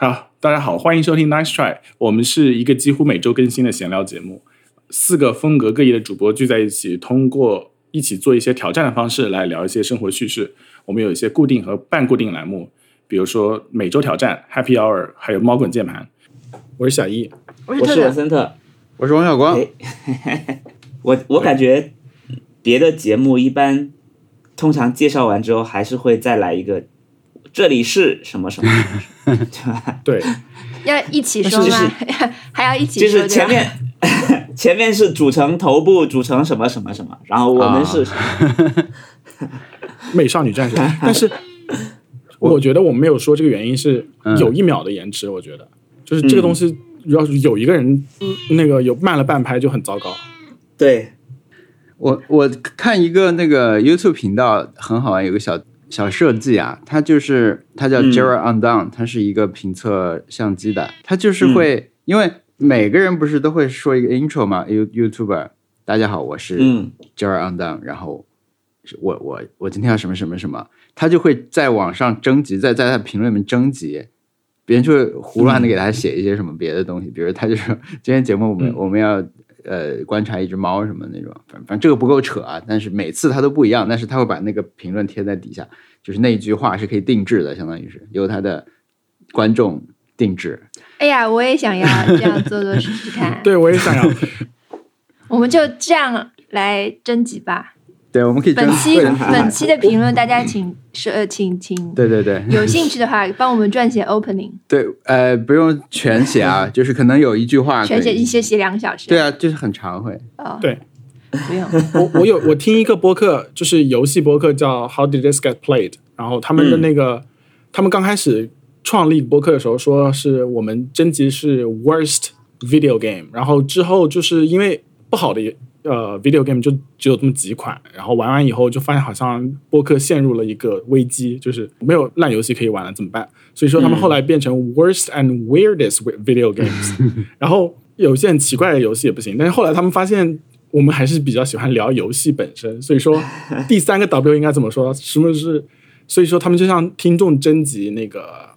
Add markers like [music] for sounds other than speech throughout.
好，大家好，欢迎收听 Nice Try，我们是一个几乎每周更新的闲聊节目，四个风格各异的主播聚在一起，通过一起做一些挑战的方式来聊一些生活趣事。我们有一些固定和半固定栏目，比如说每周挑战、Happy Hour，还有猫滚键盘。我是小易，我是文。森特。我是王小光，哎 [laughs] 我我感觉别的节目一般，通常介绍完之后还是会再来一个，这里是什么什么，对吧？对，要一起说就吗？[laughs] 还要一起就说是前面 [laughs] 前面是组成头部，组成什么什么什么，然后我们是？[laughs] 美少女战士。但是我觉得我们没有说这个原因是有一秒的延迟，我觉得就是这个东西，要是有一个人那个有慢了半拍就很糟糕。对，我我看一个那个 YouTube 频道很好玩，有个小小设计啊，它就是它叫嗯。Jera Undone，、它是一个评测相机的，它就是会、因为每个人不是都会说一个 intro 嘛，You YouTuber，大家好，我是嗯。Jera Undone，然后是我我我今天要什么什么什么，他就会在网上征集，在在他评论里面征集，别人就会胡乱的给他写一些什么别的东西，比如他就说今天节目我们、嗯。我们要呃观察一只猫什么那种，反反正这个不够扯啊，但是每次他都不一样，但是他会把那个评论贴在底下，就是那一句话是可以定制的，相当于是由他的观众定制。哎呀，我也想要这样做做试试看。对，[laughs] 我也想要。[laughs] 我们就这样来征集吧。对，我们可以本期本期的评论，大家请是呃，请请对对对有兴趣的话，帮我们撰写 opening，对，呃，不用全写啊，[laughs] 就是可能有一句话全写一些写两个小时。对啊，就是很长会。哦，对，不用。我我有我听一个播客，就是游戏播客叫 How Did This Get Played，然后他们的那个、他们刚开始创立播客的时候，说是我们征集是 worst video game，然后之后就是因为不好的呃 video game 就只有这么几款，然后玩完以后就发现好像播客陷入了一个危机，就是没有烂游戏可以玩了，怎么办？所以说他们后来变成 worst and weirdest video games，[laughs] 然后有一些很奇怪的游戏也不行，但是后来他们发现我们还是比较喜欢聊游戏本身，所以说 [laughs] 第三个 W 应该怎么说？什么是？所以说他们就向听众征集那个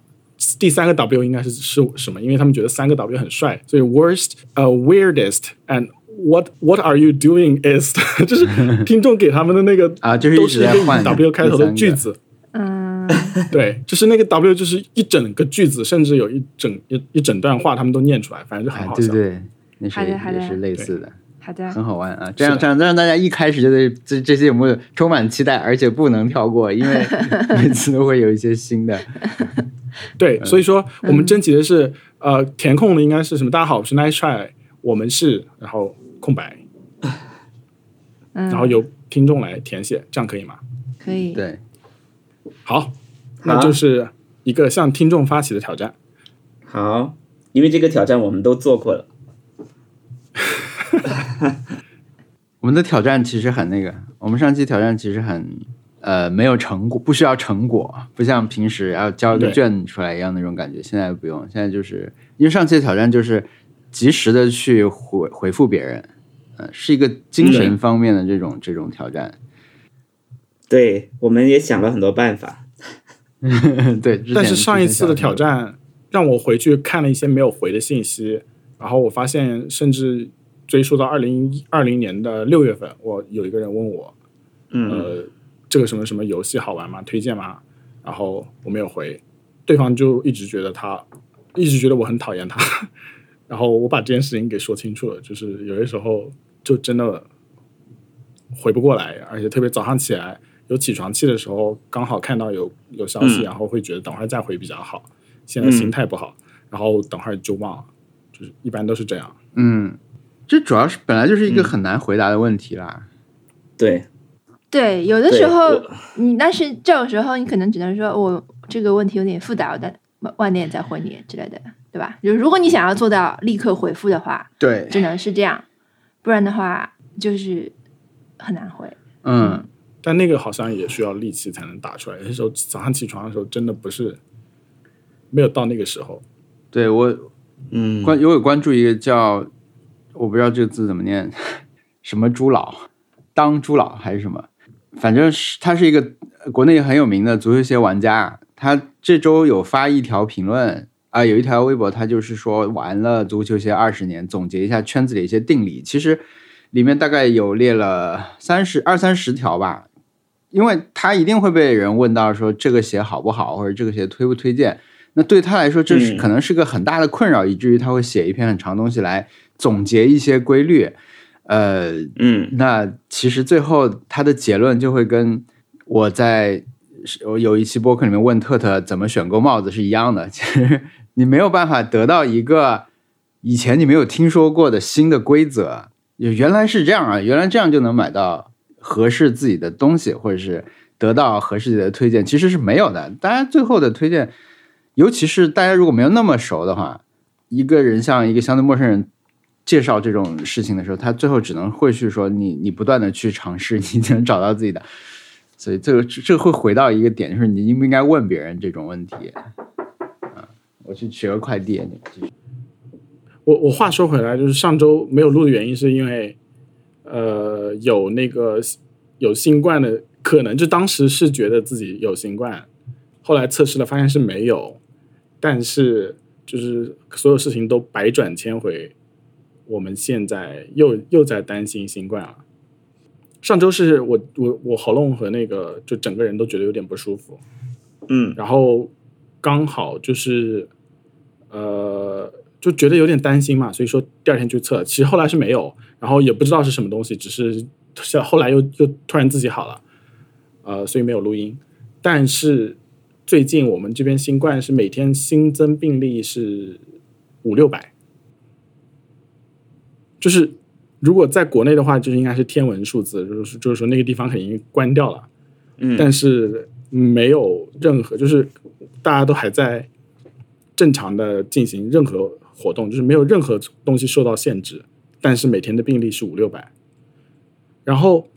第三个 W 应该是是什么？因为他们觉得三个 W 很帅，所以 worst 呃 weirdest and what what are you doing is [laughs] 就是 [laughs] 听众给他们的那个啊就是一直都是一个以在换 W 开头的句子。嗯，对，就是那个 W，就是一整个句子，甚至有一整一一整段话，他们都念出来，反正就很啊，好笑。对对，那是也是类似的。好的。很好玩啊！这样这样让大家一开始就对这这些有没有充满期待，而且不能跳过，因为 [laughs] 每次都会有一些新的。对，嗯所以说我们征集的是、呃填空的应该是什么？大家好，我是 Nice Try，我们是，然后空白，嗯，然后由听众来填写，这样可以吗？可以。对，好，那就是一个向听众发起的挑战。好，因为这个挑战我们都做过了。[laughs] 我们的挑战其实很那个，我们上期挑战其实很呃没有成果，不需要成果，不像平时要交一个对卷出来一样那种感觉。现在不用，现在就是因为上期的挑战就是及时的去回回复别人，呃，是一个精神方面的这种这种挑战。对，我们也想了很多办法。[laughs] 对，但是上一次的挑战让我回去看了一些没有回的信息，然后我发现，甚至追溯到二零二零年的六月份，我有一个人问我，嗯，呃，这个什么什么游戏好玩吗？推荐吗？然后我没有回，对方就一直觉得他，一直觉得我很讨厌他。[laughs] 然后我把这件事情给说清楚了，就是有些时候就真的回不过来，而且特别早上起来有起床气的时候，刚好看到有有消息，嗯然后会觉得等会儿再回比较好。现在心态不好，然后等会儿就忘了，就是一般都是这样。嗯，这主要是本来就是一个嗯很难回答的问题啦。对，对，有的时候你，但是这种时候你可能只能说我这个问题有点复杂，我再晚晚点再回你之类的，对吧？就如果你想要做到立刻回复的话，对，只能是这样，不然的话就是很难回。嗯，但那个好像也需要力气才能打出来。有些时候早上起床的时候，真的不是没有到那个时候。对我嗯，关我有关注一个叫我不知道这个字怎么念，[laughs] 什么朱老，当朱老还是什么，反正是他是一个呃国内很有名的足球鞋玩家，他这周有发一条评论啊、有一条微博，他就是说玩了足球鞋二十年，总结一下圈子里一些定理。其实里面大概有列了三十二三十条吧，因为他一定会被人问到说这个鞋好不好，或者这个鞋推不推荐。那对他来说，这是嗯可能是个很大的困扰，以至于他会写一篇很长东西来总结一些规律。呃，嗯那其实最后他的结论就会跟我在我有一期播客里面问特特怎么选购帽子是一样的。其实你没有办法得到一个以前你没有听说过的新的规则，原来是这样啊，原来这样就能买到合适自己的东西，或者是得到合适的推荐，其实是没有的。大家最后的推荐，尤其是大家如果没有那么熟的话，一个人向一个相对陌生人介绍这种事情的时候，他最后只能会去说你你不断的去尝试，你能找到自己的。所以这个这会回到一个点，就是你应不应该问别人这种问题。啊，我去取个快递，你继续。我我话说回来，就是上周没有录的原因，是因为呃有那个有新冠的可能，就当时是觉得自己有新冠，后来测试了发现是没有，但是就是所有事情都百转千回，我们现在又又在担心新冠了。上周是我我我喉咙和那个就整个人都觉得有点不舒服，嗯。然后刚好就是呃，就觉得有点担心嘛，所以说第二天去测，其实后来是没有，然后也不知道是什么东西，只是是后来又又突然自己好了，呃，所以没有录音。但是最近我们这边新冠是每天新增病例是五六百，就是如果在国内的话，就是应该是天文数字，就是就是说那个地方肯定关掉了。嗯但是没有任何，就是大家都还在正常的进行任何活动，就是没有任何东西受到限制，但是每天的病例是五六百。然后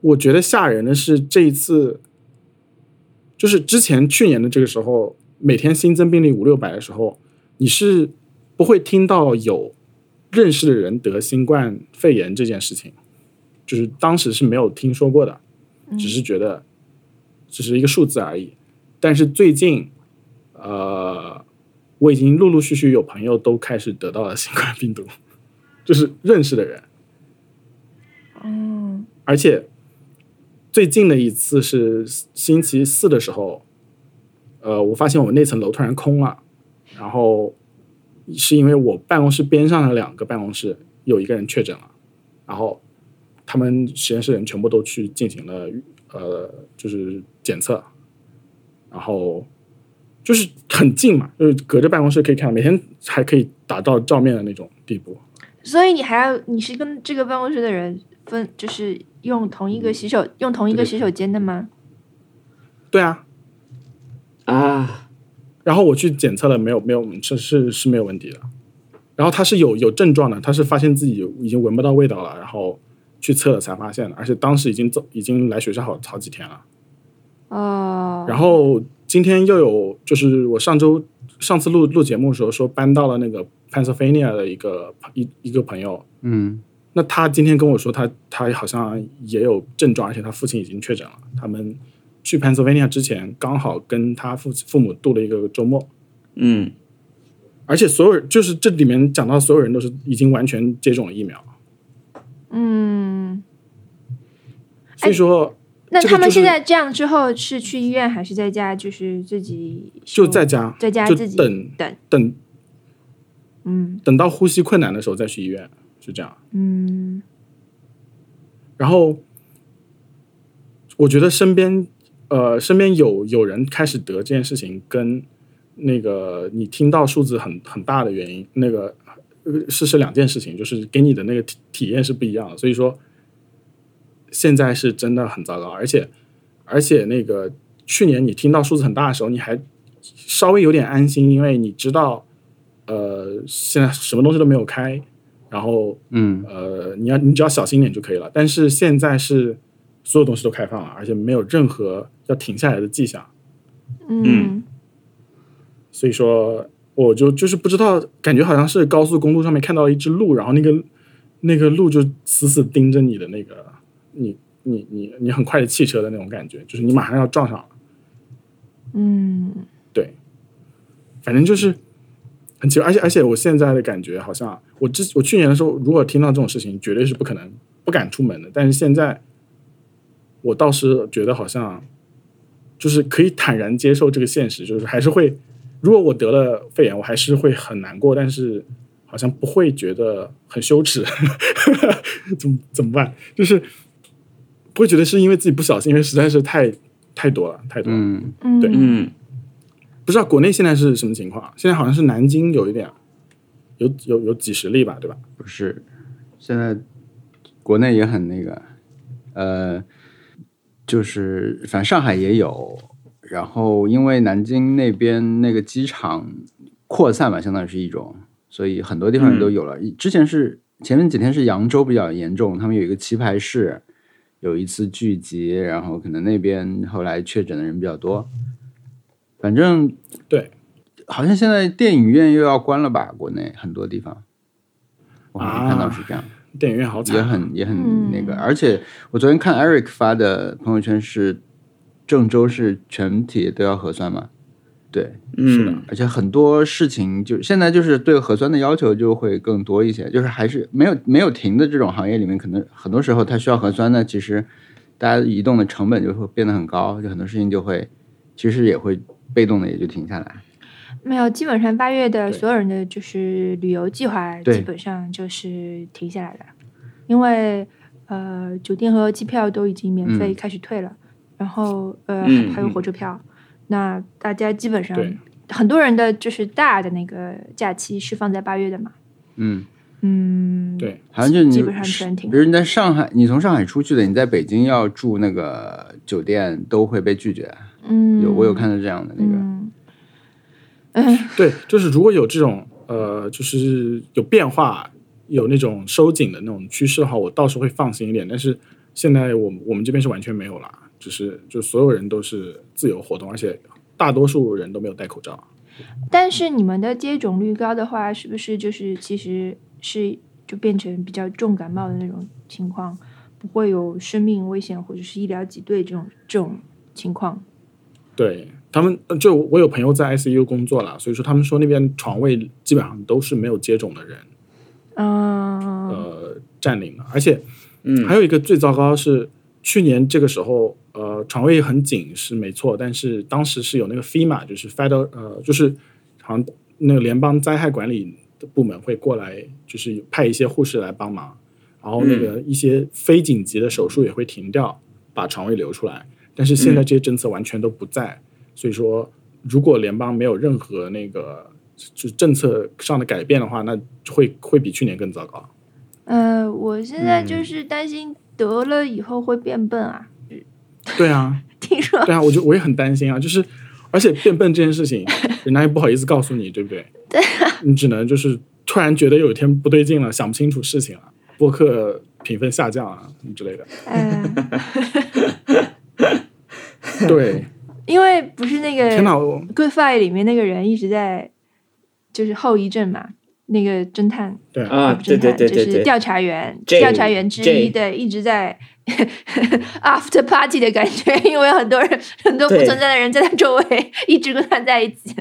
我觉得吓人的是这一次，就是之前去年的这个时候，每天新增病例五六百的时候，你是不会听到有认识的人得新冠肺炎这件事情，就是当时是没有听说过的。只是觉得只是一个数字而已。但是最近，呃，我已经陆陆续续有朋友都开始得到了新冠病毒，就是认识的人，嗯而且最近的一次是星期四的时候，呃，我发现我们那层楼突然空了，然后是因为我办公室边上的两个办公室有一个人确诊了，然后他们实验室人全部都去进行了呃，就是检测，然后就是很近嘛，就是隔着办公室可以看，每天还可以打到照面的那种地步。所以你还要你是跟这个办公室的人分，就是用同一个洗手用同一个洗手间的吗？对啊，啊，然后我去检测了，没有没有是是是没有问题的。然后他是有有症状的，他是发现自己已经闻不到味道了，然后去测了才发现的，而且当时已经走已经来学校好好几天了。哦，然后今天又有，就是我上周上次录录节目的时候说搬到了那个 Pennsylvania 的一个一一个朋友，嗯。那他今天跟我说他他好像也有症状，而且他父亲已经确诊了。他们去 Pennsylvania 之前刚好跟他父父母度了一个周末，嗯。而且所有人就是这里面讲到所有人都是已经完全接种了疫苗，嗯，所以说那他们现在这样之后是去医院还是在家？就是自己就在家在家自己等等，等嗯等到呼吸困难的时候再去医院，是这样。嗯然后我觉得身边呃身边有有人开始得这件事情，跟那个你听到数字很很大的原因，那个呃是是两件事情，就是给你的那个体体验是不一样的。所以说现在是真的很糟糕，而且而且那个去年你听到数字很大的时候，你还稍微有点安心，因为你知道呃现在什么东西都没有开，然后嗯。呃，你要你只要小心点就可以了。但是现在是所有东西都开放了，而且没有任何要停下来的迹象，嗯。所以说我就就是不知道，感觉好像是高速公路上面看到一只鹿，然后那个那个鹿就死死盯着你的那个你你你你很快的汽车的那种感觉，就是你马上要撞上了。嗯，对，反正就是很奇怪，而且而且我现在的感觉好像，我之我去年的时候，如果听到这种事情，绝对是不可能不敢出门的。但是现在，我倒是觉得好像就是可以坦然接受这个现实，就是还是会，如果我得了肺炎，我还是会很难过，但是好像不会觉得很羞耻，[laughs] 怎么怎么办？就是不会觉得是因为自己不小心，因为实在是太太多了，太多了。嗯，嗯，对嗯，不知道国内现在是什么情况？现在好像是南京有一点，有有有几十例吧，对吧？不是，现在国内也很那个，呃，就是反正上海也有，然后因为南京那边那个机场扩散吧，相当于是一种，所以很多地方都有了。之前是前面几天是扬州比较严重，他们有一个棋牌室有一次聚集，然后可能那边后来确诊的人比较多，反正对，好像现在电影院又要关了吧？国内很多地方，我好像看到是这样。电影院好惨啊，也很也很嗯那个，而且我昨天看 Eric 发的朋友圈是郑州是全体都要核酸嘛，对，是的嗯，而且很多事情就现在就是对核酸的要求就会更多一些，就是还是没有没有停的这种行业里面，可能很多时候它需要核酸呢，其实大家移动的成本就会变得很高，就很多事情就会其实也会被动的也就停下来。没有，基本上八月的所有人的就是旅游计划，基本上就是停下来了，因为呃，酒店和机票都已经免费嗯开始退了，然后呃，嗯还有嗯。火车票，那大家基本上对很多人的就是大的那个假期是放在八月的嘛，嗯，嗯，对，好像就你基本上全停比如你在上海，你从上海出去的，你在北京要住那个酒店都会被拒绝。嗯，有我有看到这样的那个，嗯，嗯，[laughs] 对，就是如果有这种呃，就是有变化，有那种收紧的那种趋势的话，我倒是会放心一点。但是现在我我们这边是完全没有了，就是就所有人都是自由活动，而且大多数人都没有戴口罩。但是你们的接种率高的话，是不是就是其实是就变成比较重感冒的那种情况，不会有生命危险或者是医疗挤兑这种这种情况？对他们，呃就我有朋友在 ICU 工作了，所以说他们说那边床位基本上都是没有接种的人嗯，呃占领了，而且嗯还有一个最糟糕是去年这个时候，呃，床位很紧是没错，但是当时是有那个 FEMA，就是 Federal，呃，就是好像那个联邦灾害管理的部门会过来，就是派一些护士来帮忙，然后那个一些非紧急的手术也会停掉，把床位留出来。但是现在这些政策完全都不在，所以说如果联邦没有任何那个就是政策上的改变的话，那会会比去年更糟糕。呃，我现在嗯就是担心得了以后会变笨啊，对啊，[laughs] 听说对啊，我就我也很担心啊，就是而且变笨这件事情，人家也不好意思告诉你，对不对？[laughs] 对、你只能就是突然觉得有一天不对劲了，想不清楚事情了，播客评分下降啊什么之类的。嗯，对，[laughs] 因为不是那个天哪，我 Good Fight 里面那个人一直在就是后遗症嘛，那个侦探对。啊，侦探，对对对对对，就是调查员，J- 调查员之一 J 对，一直在 [laughs] after party 的感觉，因为很多人很多不存在的人在他周围，一直跟他在一起，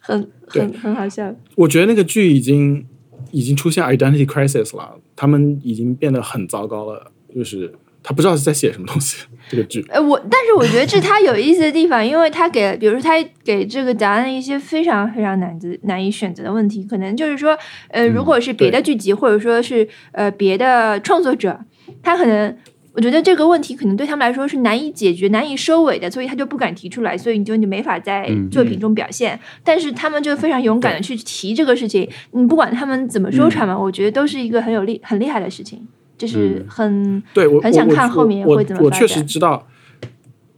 很很很好笑。我觉得那个剧已经已经出现 identity crisis 了，他们已经变得很糟糕了，就是他不知道是在写什么东西。[laughs] 这个剧，呃，我但是我觉得这是他有意思的地方，因为他给，比如说他给这个答案一些非常非常难的难以选择的问题，可能就是说，呃，如果是别的剧集，或者说是呃别的创作者，他可能。我觉得这个问题可能对他们来说是难以解决、难以收尾的，所以他就不敢提出来，所以你就你没法在嗯作品中表现。但是他们就非常勇敢的去提这个事情，你不管他们怎么收场嘛，我觉得都是一个很有厉、很厉害的事情，就是很、对我很想我我看后面我会怎么发我确实知道，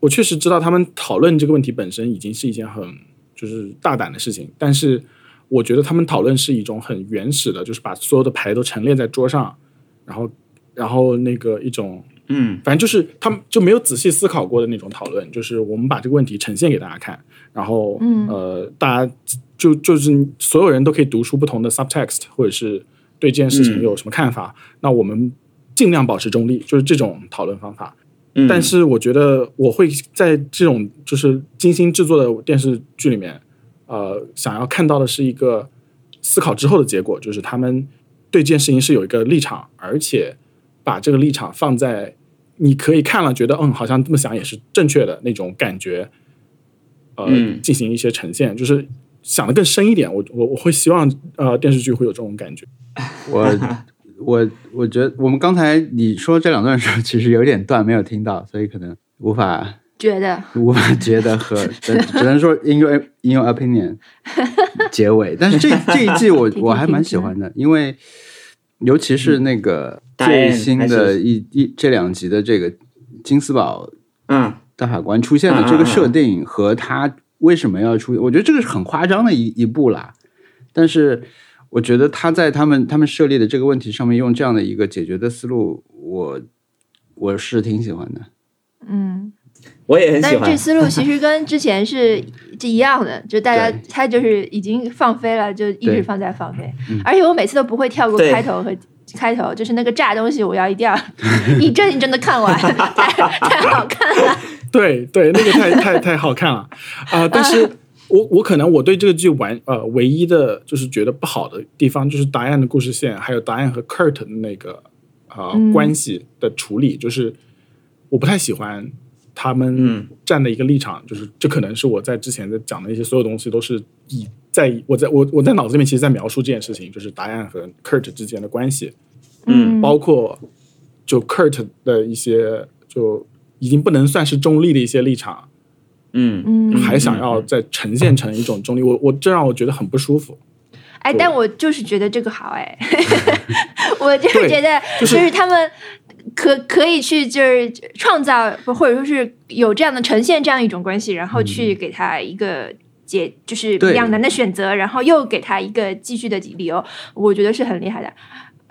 我确实知道他们讨论这个问题本身已经是一件很就是大胆的事情，但是我觉得他们讨论是一种很原始的，就是把所有的牌都陈列在桌上，然后然后那个一种嗯。反正就是他们就没有仔细思考过的那种讨论，就是我们把这个问题呈现给大家看，然后、嗯。呃，大家就就是所有人都可以读出不同的 subtext，或者是对这件事情嗯。有什么看法，那我们尽量保持中立，就是这种讨论方法。嗯，但是我觉得我会在这种就是精心制作的电视剧里面，呃想要看到的是一个思考之后的结果，就是他们对这件事情是有一个立场，而且把这个立场放在你可以看了觉得嗯好像这么想也是正确的那种感觉，呃，嗯进行一些呈现，就是想的更深一点。我我我会希望呃电视剧会有这种感觉。[laughs] 我我我觉得我们刚才你说这两段的时候，其实有点断，没有听到，所以可能无法觉得无法觉得和 [laughs] 只只能说 in your in your opinion 结尾。但是这 [laughs] 这一季我我还蛮喜欢的，因为尤其是那个最新的一一这两集的这个金斯堡嗯大法官出现的这个设定和他为什么要出，我觉得这个是很夸张的一一步啦。但是我觉得他在他们他们设立的这个问题上面用这样的一个解决的思路，我我是挺喜欢的。嗯，我也很喜欢但是这。思路其实跟之前是 [laughs] 是一样的，就大家他就是已经放飞了，就一直放在放飞嗯，而且我每次都不会跳过开头和。开头就是那个炸东西，我要一定要一帧一帧的看完，[laughs] 太太好看了。[laughs] 对对，那个太太太好看了啊、但是我我可能我对这个剧完呃唯一的就是觉得不好的地方，就是答案的故事线，还有答案和 Kurt 的那个呃、嗯。关系的处理，就是我不太喜欢他们嗯。站的一个立场，就是这可能是我在之前的讲的一些所有东西都是以在我在我我在脑子里面其实在描述这件事情，就是答案和 Kurt 之间的关系，嗯。包括就 Kurt 的一些就已经不能算是中立的一些立场。嗯嗯，还想要再呈现成一种中立，我我这让我觉得很不舒服。哎，但我就是觉得这个好哎，[laughs] 我就是觉得就就是是他们可可以去就是创造，或者说是有这样的呈现这样一种关系，然后去给他一个解，就是两难的选择，然后又给他一个继续的理由，我觉得是很厉害的。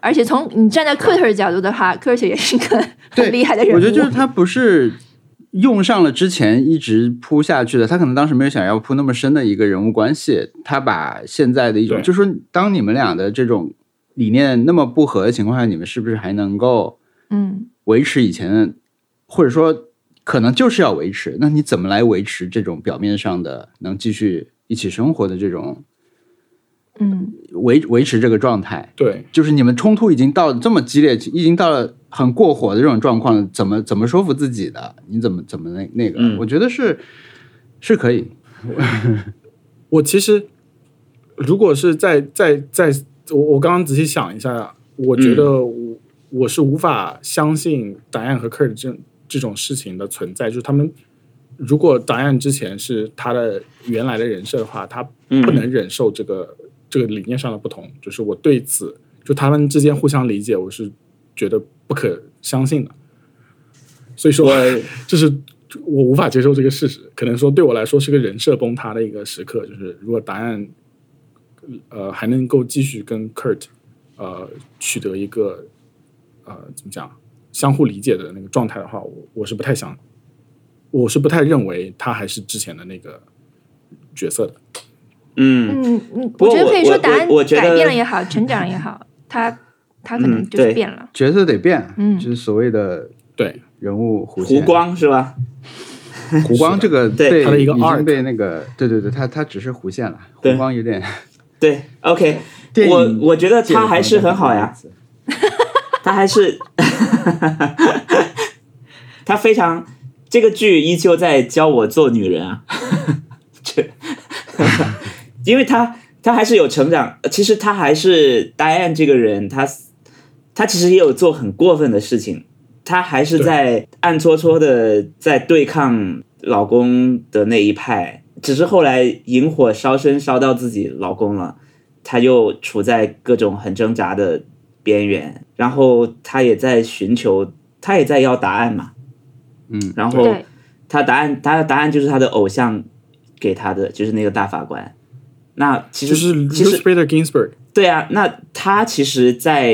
而且从你站在科特的角度的话，科特也是一个很厉害的人物。我觉得就是他不是用上了之前一直铺下去的，他可能当时没有想要铺那么深的一个人物关系，他把现在的一种，就是说当你们俩的这种理念那么不合的情况下，你们是不是还能够嗯维持以前的，或者说可能就是要维持？那你怎么来维持这种表面上的能继续一起生活的这种嗯维维持这个状态？对，就是你们冲突已经到这么激烈，已经到了很过火的这种状况，怎么怎么说服自己的？你怎么怎么那那个？嗯我觉得是是可以。[laughs] 我其实如果是在在在，我我刚刚仔细想一下，我觉得我、我是无法相信答案和 Kurt 这这种事情的存在，就是他们。如果答案之前是他的原来的人设的话，他嗯不能忍受这个、这个理念上的不同。就是我对此，就他们之间互相理解，我是觉得不可相信的。所以说，这是我无法接受这个事实。可能说对我来说是个人设崩塌的一个时刻。就是如果答案呃还能够继续跟 Kurt 呃取得一个呃怎么讲相互理解的那个状态的话，我我是不太想，我是不太认为他还是之前的那个角色的。嗯嗯嗯，我觉得可以说答案改变了也好，成长也好，他他可能就是变了。角色得变，嗯就是所谓的对，人物弧弧。光是吧？[laughs] 弧光这个 [laughs] 对被它的一个已经 arc 被那个对对对，他他只是弧线了，对弧光有点。对，OK，电我我觉得他还是很好呀，他还是 [laughs] 他非常这个剧依旧在教我做女人啊，这因为他他还是有成长，其实他还是 Diane 这个人，他他其实也有做很过分的事情，他还是在暗搓搓的在对抗老公的那一派，只是后来引火烧身烧到自己老公了，他又处在各种很挣扎的边缘，然后他也在寻求，他也在要答案嘛，嗯，然后对，他答案，他的答案就是他的偶像给他的，就是那个大法官。那其实就是其 Ruth 实 Bader Ginsburg，对啊，那他其实，在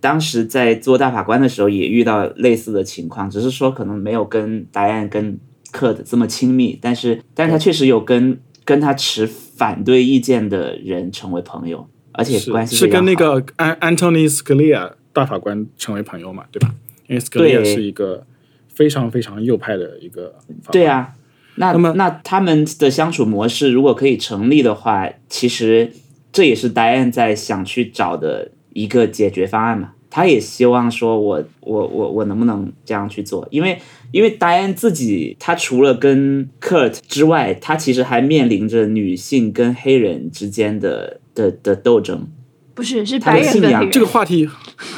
当时在做大法官的时候也遇到类似的情况，只是说可能没有跟答案跟克的这么亲密，但是但是他确实有跟跟他持反对意见的人成为朋友，而且是关系是跟那非常好个安 Antony Scalia 大法官成为朋友嘛，对吧？因为 Scalia 是一个非常非常右派的一个。对啊，那那么那他们的相处模式如果可以成立的话，其实这也是 Diane 在想去找的一个解决方案嘛。他也希望说我我我我能不能这样去做？因为因为 Diane 自己，他除了跟 Kurt 之外，他其实还面临着女性跟黑人之间的的的斗争。不是是他的信仰。白人跟黑人，这个话题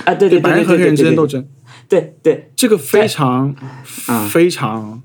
啊，对对白人和黑人之间对对斗争，对对。这个非常啊。非常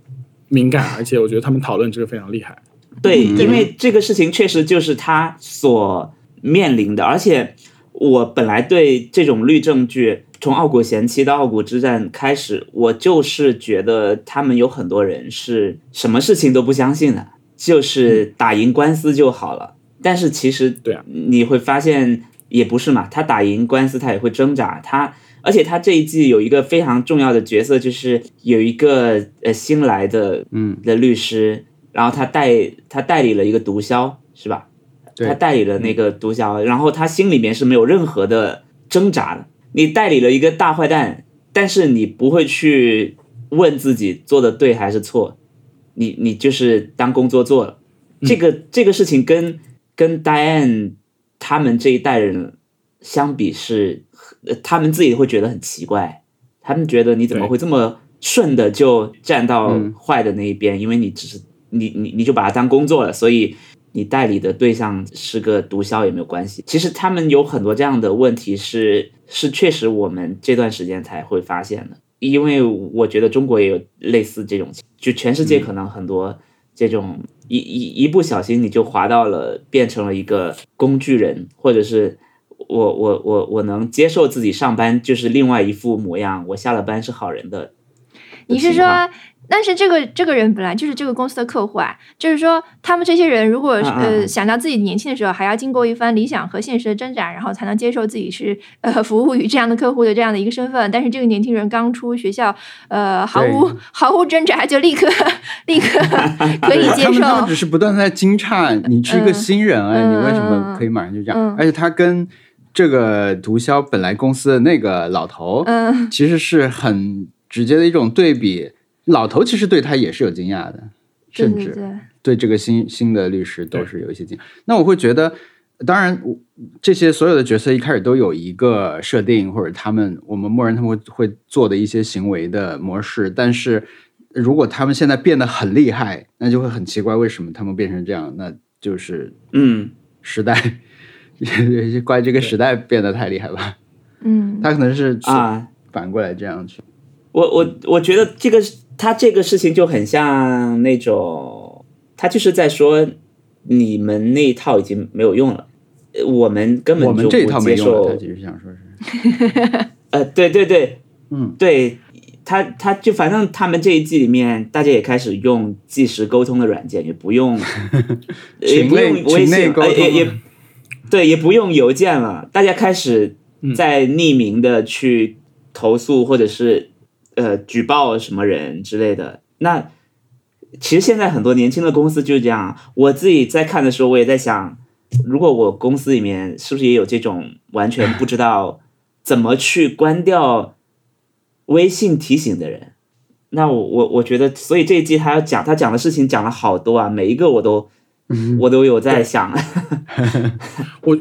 敏感，而且我觉得他们讨论这个非常厉害。对，嗯。因为这个事情确实就是他所面临的，而且我本来对这种律政剧，从傲骨贤妻到傲骨之战开始，我就是觉得他们有很多人是什么事情都不相信的，就是打赢官司就好了。但是其实对啊你会发现也不是嘛，他打赢官司他也会挣扎，他而且他这一季有一个非常重要的角色，就是有一个呃新来的嗯的律师，然后他代他代理了一个毒枭，是吧？对他代理了那个毒枭，然后他心里面是没有任何的挣扎的。你代理了一个大坏蛋，但是你不会去问自己做的对还是错，你你就是当工作做了。这个这个事情跟跟 Diane 他们这一代人相比是，呃他们自己会觉得很奇怪，他们觉得你怎么会这么顺的就站到嗯坏的那一边？因为你只是你你你就把它当工作了，所以你代理的对象是个毒枭也没有关系。其实他们有很多这样的问题是是确实我们这段时间才会发现的，因为我觉得中国也有类似这种，就全世界可能很多这种一一一不小心你就滑到了变成了一个工具人，或者是。我我我我能接受自己上班就是另外一副模样，我下了班是好人的。你是说，但是这个这个人本来就是这个公司的客户啊，就是说他们这些人如果呃嗯想到自己年轻的时候还要经过一番理想和现实的挣扎，然后才能接受自己是呃服务于这样的客户的这样的一个身份，但是这个年轻人刚出学校，呃毫无毫无挣扎就立刻立刻 [laughs] 可以接他们他只，是不断地在惊诧，你是一个新人哎，嗯你为什么可以马上就这样？嗯而且他跟这个毒枭本来公司的那个老头，嗯其实是很直接的一种对比。老头其实对他也是有惊讶的，甚至对这个新新的律师都是有一些惊讶。那我会觉得，当然，这些所有的角色一开始都有一个设定，或者他们我们默认他们会会做的一些行为的模式。但是如果他们现在变得很厉害，那就会很奇怪，为什么他们变成这样？那就是嗯，时代，怪 [laughs] 这个时代变得太厉害吧？嗯他可能是啊，反过来这样去。我我我觉得这个他这个事情就很像那种，他就是在说你们那一套已经没有用了，呃我们根本就不接受，他受。其实想说是，[laughs] 呃，对对对，嗯，对他他就反正他们这一季里面，大家也开始用即时沟通的软件，也不用 [laughs] 也不用微信，内沟通呃也也对，也不用邮件了，大家开始在匿名的去投诉或者是呃举报什么人之类的。那其实现在很多年轻的公司就是这样。我自己在看的时候，我也在想，如果我公司里面是不是也有这种完全不知道怎么去关掉微信提醒的人？那我我我觉得，所以这一季他要讲他讲的事情讲了好多啊，每一个我都我都有在想。[laughs] 我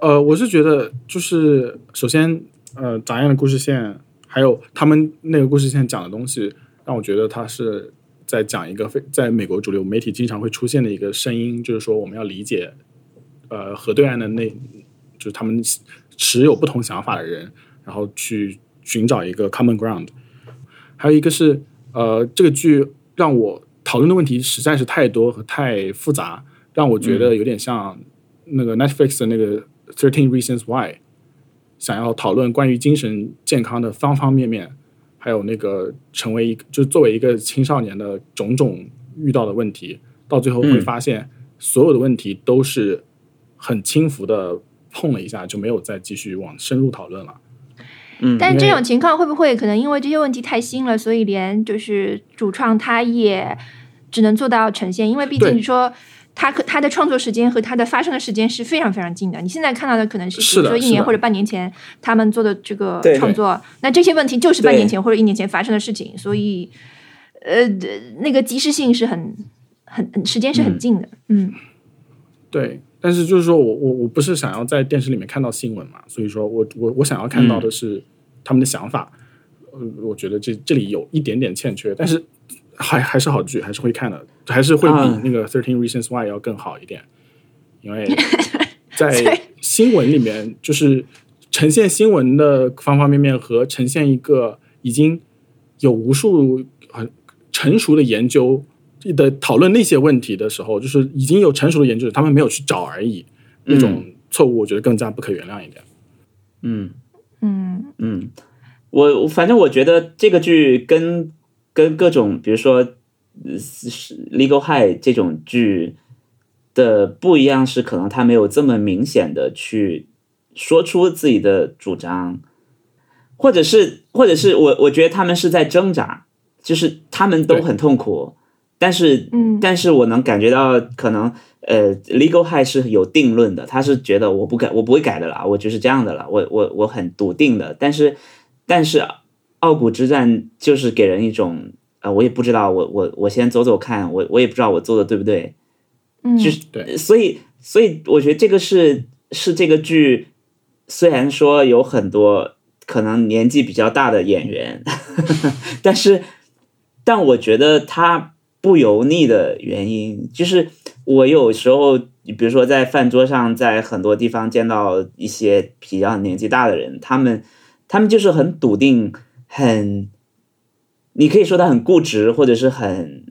呃，我是觉得就是首先，呃，杂样的故事线，还有他们那个故事线讲的东西，让我觉得他是在讲一个非在美国主流媒体经常会出现的一个声音，就是说我们要理解，呃，河对岸的那，就是他们持有不同想法的人，然后去寻找一个 common ground。还有一个是，呃，这个剧让我讨论的问题实在是太多和太复杂，让我觉得有点像那个 Netflix 的那个 Thirteen Reasons Why，想要讨论关于精神健康的方方面面，还有那个成为一个，就作为一个青少年的种种遇到的问题，到最后会嗯发现所有的问题都是很轻浮的碰了一下，就没有再继续往深入讨论了。嗯，但这种情况会不会可能因为这些问题太新了，所以连就是主创他也只能做到呈现？因为毕竟对说他可他的创作时间和他的发生的时间是非常非常近的。你现在看到的可能是比如说一年或者半年前他们做的这个创作，那这些问题就是半年前或者一年前发生的事情，所以呃那个及时性是很很很时间是很近的，嗯。对，但是就是说我我我不是想要在电视里面看到新闻嘛，所以说我我我想要看到的是他们的想法。呃，我觉得这这里有一点点欠缺，但是还还是好剧，还是会看的，还是会啊比那个 Thirteen Reasons Why 要更好一点，因为 [laughs] 在新闻里面就是呈现新闻的方方面面和呈现一个已经有无数很成熟的研究的讨论那些问题的时候，就是已经有成熟的研究者，他们没有去找而已，那种错误我觉得更加不可原谅一点。嗯。嗯。嗯，我我反正我觉得这个剧跟跟各种比如说 Legal High 这种剧的不一样是，可能他没有这么明显的去说出自己的主张，或者是或者是我我觉得他们是在挣扎，就是他们都很痛苦，但是嗯但是我能感觉到可能呃，Legal High 是有定论的，他是觉得我不改，我不会改的啦，我就是这样的了，我我我很笃定的。但是但是傲骨之战就是给人一种呃，我也不知道，我我我先走走看，我我也不知道我做的对不对，嗯，就是对所以所以我觉得这个是是这个剧，虽然说有很多可能年纪比较大的演员，[laughs] 但是但我觉得他不油腻的原因，就是我有时候比如说在饭桌上，在很多地方见到一些比较年纪大的人，他们他们就是很笃定，很你可以说他很固执，或者是很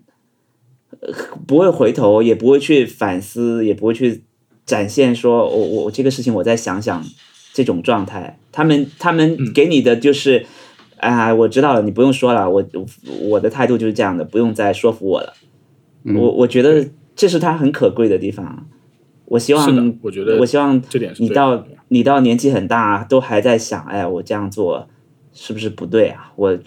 不会回头，也不会去反思，也不会去展现说我我我这个事情我再想想这种状态。他们他们给你的就是啊、我知道了，你不用说了，我我的态度就是这样的，不用再说服我了。嗯我我觉得这是他很可贵的地方。我希望，我觉得我希望这点你到你到年纪很大都还在想，哎，我这样做是不是不对啊？我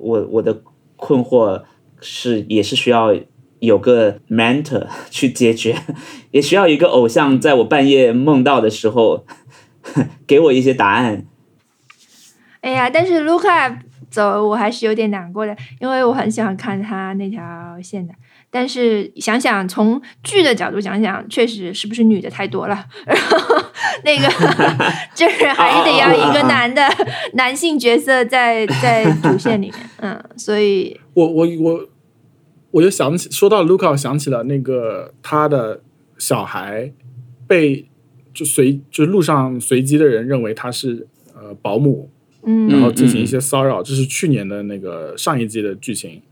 我我的困惑是也是需要有个 mentor [laughs] 去解决，[laughs] 也需要一个偶像在我半夜梦到的时候 [laughs] 给我一些答案。哎呀，但是卢卡走，我还是有点难过的，因为我很喜欢看他那条线的。但是想想从剧的角度讲讲，确实是不是女的太多了，然后 [laughs] 那个就是还是得要一个男的男性角色在 [laughs] 在主线里面，嗯，所以我我我我就想起说到 Luca，我想起了那个他的小孩被就随就路上随机的人认为他是呃保姆，嗯。然后进行一些骚扰，这是去年的那个上一季的剧情。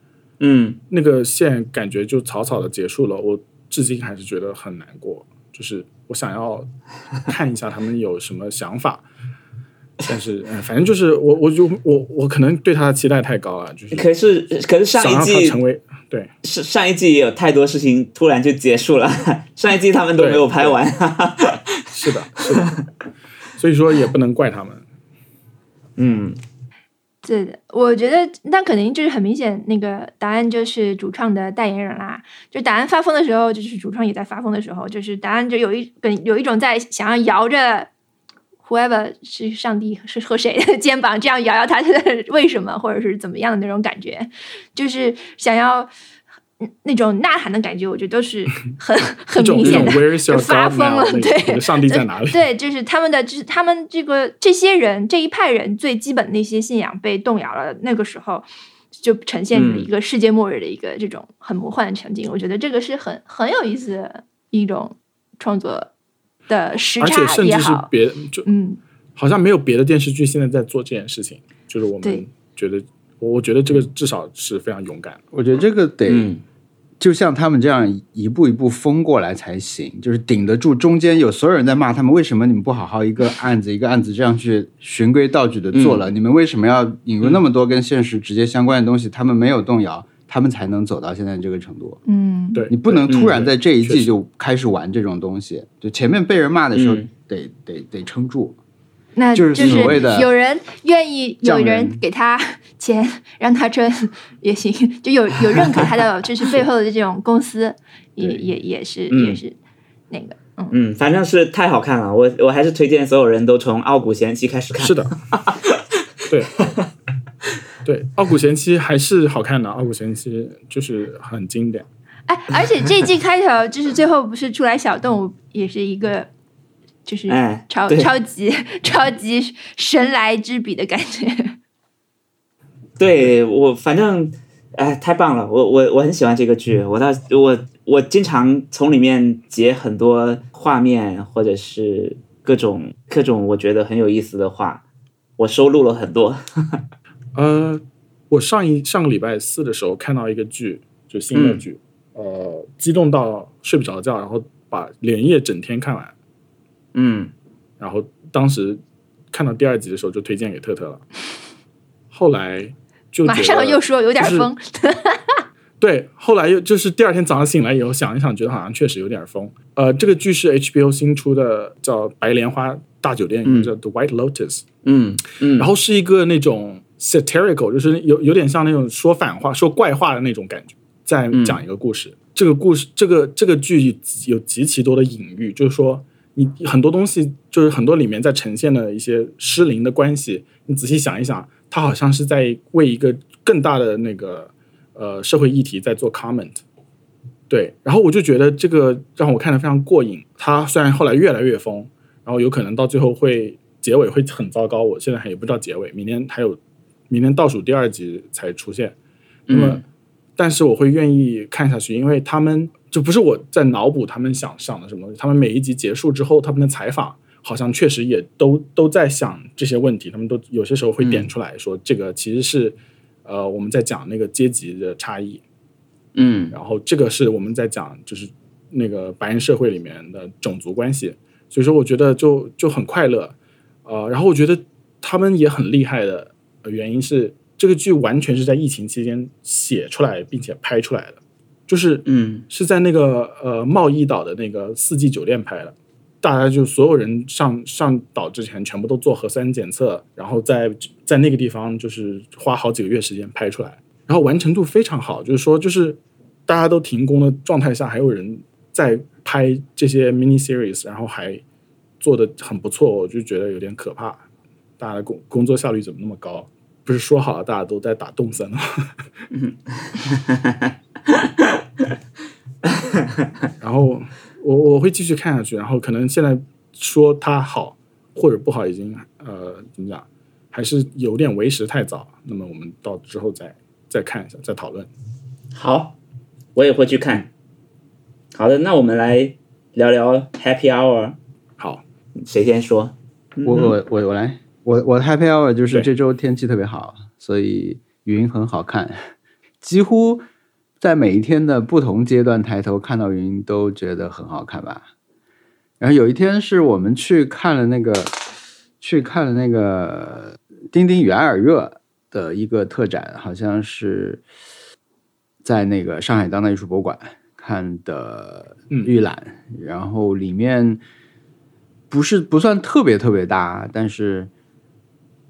嗯那个线感觉就草草的结束了，我至今还是觉得很难过。就是我想要看一下他们有什么想法，但是嗯，反正就是我我就我我可能对他的期待太高了，就是可是可是上一季成为对上上一季也有太多事情突然就结束了，上一季他们都没有拍完。是的是的，所以说也不能怪他们。[laughs] 嗯对的，我觉得那可能就是很明显，那个答案就是主创的代言人啦。就答案发疯的时候，就是主创也在发疯的时候，就是答案就有一跟有一种在想要摇着 whoever 是上帝是和谁的肩膀，这样摇摇他的 [laughs] 为什么或者是怎么样的那种感觉，就是想要那种呐喊的感觉，我觉得都是 [laughs] 很很明显的。就发疯了对上帝在哪里？对，就是他们的，就是他们这个这些人这一派人最基本的一些信仰被动摇了，那个时候就呈现了一个世界末日的一个这种很魔幻的场景。我觉得这个是很很有意思的一种创作的时而且差甚至是也好，别就嗯，好像没有别的电视剧现在在做这件事情，就是我们觉得，我我觉得这个至少是非常勇敢。我觉得这个得、嗯就像他们这样一步一步疯过来才行，就是顶得住中间有所有人在骂他们，为什么你们不好好一个案子一个案子这样去循规蹈矩的做了？你们为什么要引入那么多跟现实直接相关的东西？他们没有动摇，他们才能走到现在这个程度。嗯，对你不能突然在这一季就开始玩这种东西，就前面被人骂的时候嗯得、得得撑住。那就是是所谓的有人愿意，有人人给他钱让他赚也行，就有有认可他的，就是背后的这种公司也也也是嗯也是那个，嗯。嗯，反正是太好看了，我我还是推荐所有人都从《傲骨贤妻》开始看。是的，对对，《傲骨贤妻》还是好看的，《傲骨贤妻》就是很经典。哎，而且这季开头就是最后不是出来小动物，也是一个就是哎超、对超级超级神来之笔的感觉。对我反正哎太棒了，我我我很喜欢这个剧，我到我我经常从里面截很多画面或者是各种各种我觉得很有意思的话，我收录了很多。呃，我上一上个礼拜四的时候看到一个剧，就新的剧，呃，激动到睡不着觉，然后把连夜整天看完，嗯。然后当时看到第二集的时候就推荐给特特了，[laughs] 后来就马上又说有点就是疯，[laughs] 对，后来又就是第二天早上醒来以后想一想，觉得好像确实有点疯。呃，这个剧是 HBO 新出的，叫《白莲花大酒店》，嗯。叫《The White Lotus》，嗯嗯，然后是一个那种 satirical，就是有有点像那种说反话、说怪话的那种感觉，在讲一个故事。这个故事，这个这个剧有极其多的隐喻，就是说你很多东西，就是很多里面在呈现的一些失灵的关系，你仔细想一想，它好像是在为一个更大的那个呃社会议题在做 comment。对，然后我就觉得这个让我看得非常过瘾。它虽然后来越来越疯，然后有可能到最后会结尾会很糟糕，我现在还也不知道结尾。明天还有，明天倒数第二集才出现。那么，嗯但是我会愿意看下去，因为他们就不是我在脑补他们想想的什么东西。他们每一集结束之后，他们的采访好像确实也都都在想这些问题。他们都有些时候会点出来说，这个其实是呃我们在讲那个阶级的差异。嗯然后这个是我们在讲就是那个白人社会里面的种族关系，所以说我觉得就就很快乐，呃，然后我觉得他们也很厉害的呃原因是这个剧完全是在疫情期间写出来并且拍出来的，就是嗯。是在那个呃贸易岛的那个四季酒店拍的，大家就所有人上上岛之前全部都做核酸检测，然后在在那个地方就是花好几个月时间拍出来，然后完成度非常好，就是说就是大家都停工的状态下，还有人在拍这些 mini series，然后还做的很不错，我就觉得有点可怕，大家的工工作效率怎么那么高？不是说好了大家都在打动森吗？[laughs] [laughs] 然后我我会继续看下去，然后可能现在说它好或者不好，已经呃怎么讲，还是有点为时太早。那么我们到之后再再看一下，再讨论。好，我也会去看。好的，那我们来聊聊 Happy Hour，好，谁先说？我我我我来，我我的 Happy Hour 就是这周天气特别好，所以云很好看，几乎在每一天的不同阶段抬头看到云都觉得很好看吧。然后有一天是我们去看了那个去看了那个丁丁与埃尔热的一个特展，好像是在那个上海当代艺术博物馆看的嗯。预览，然后里面不是不算特别特别大，但是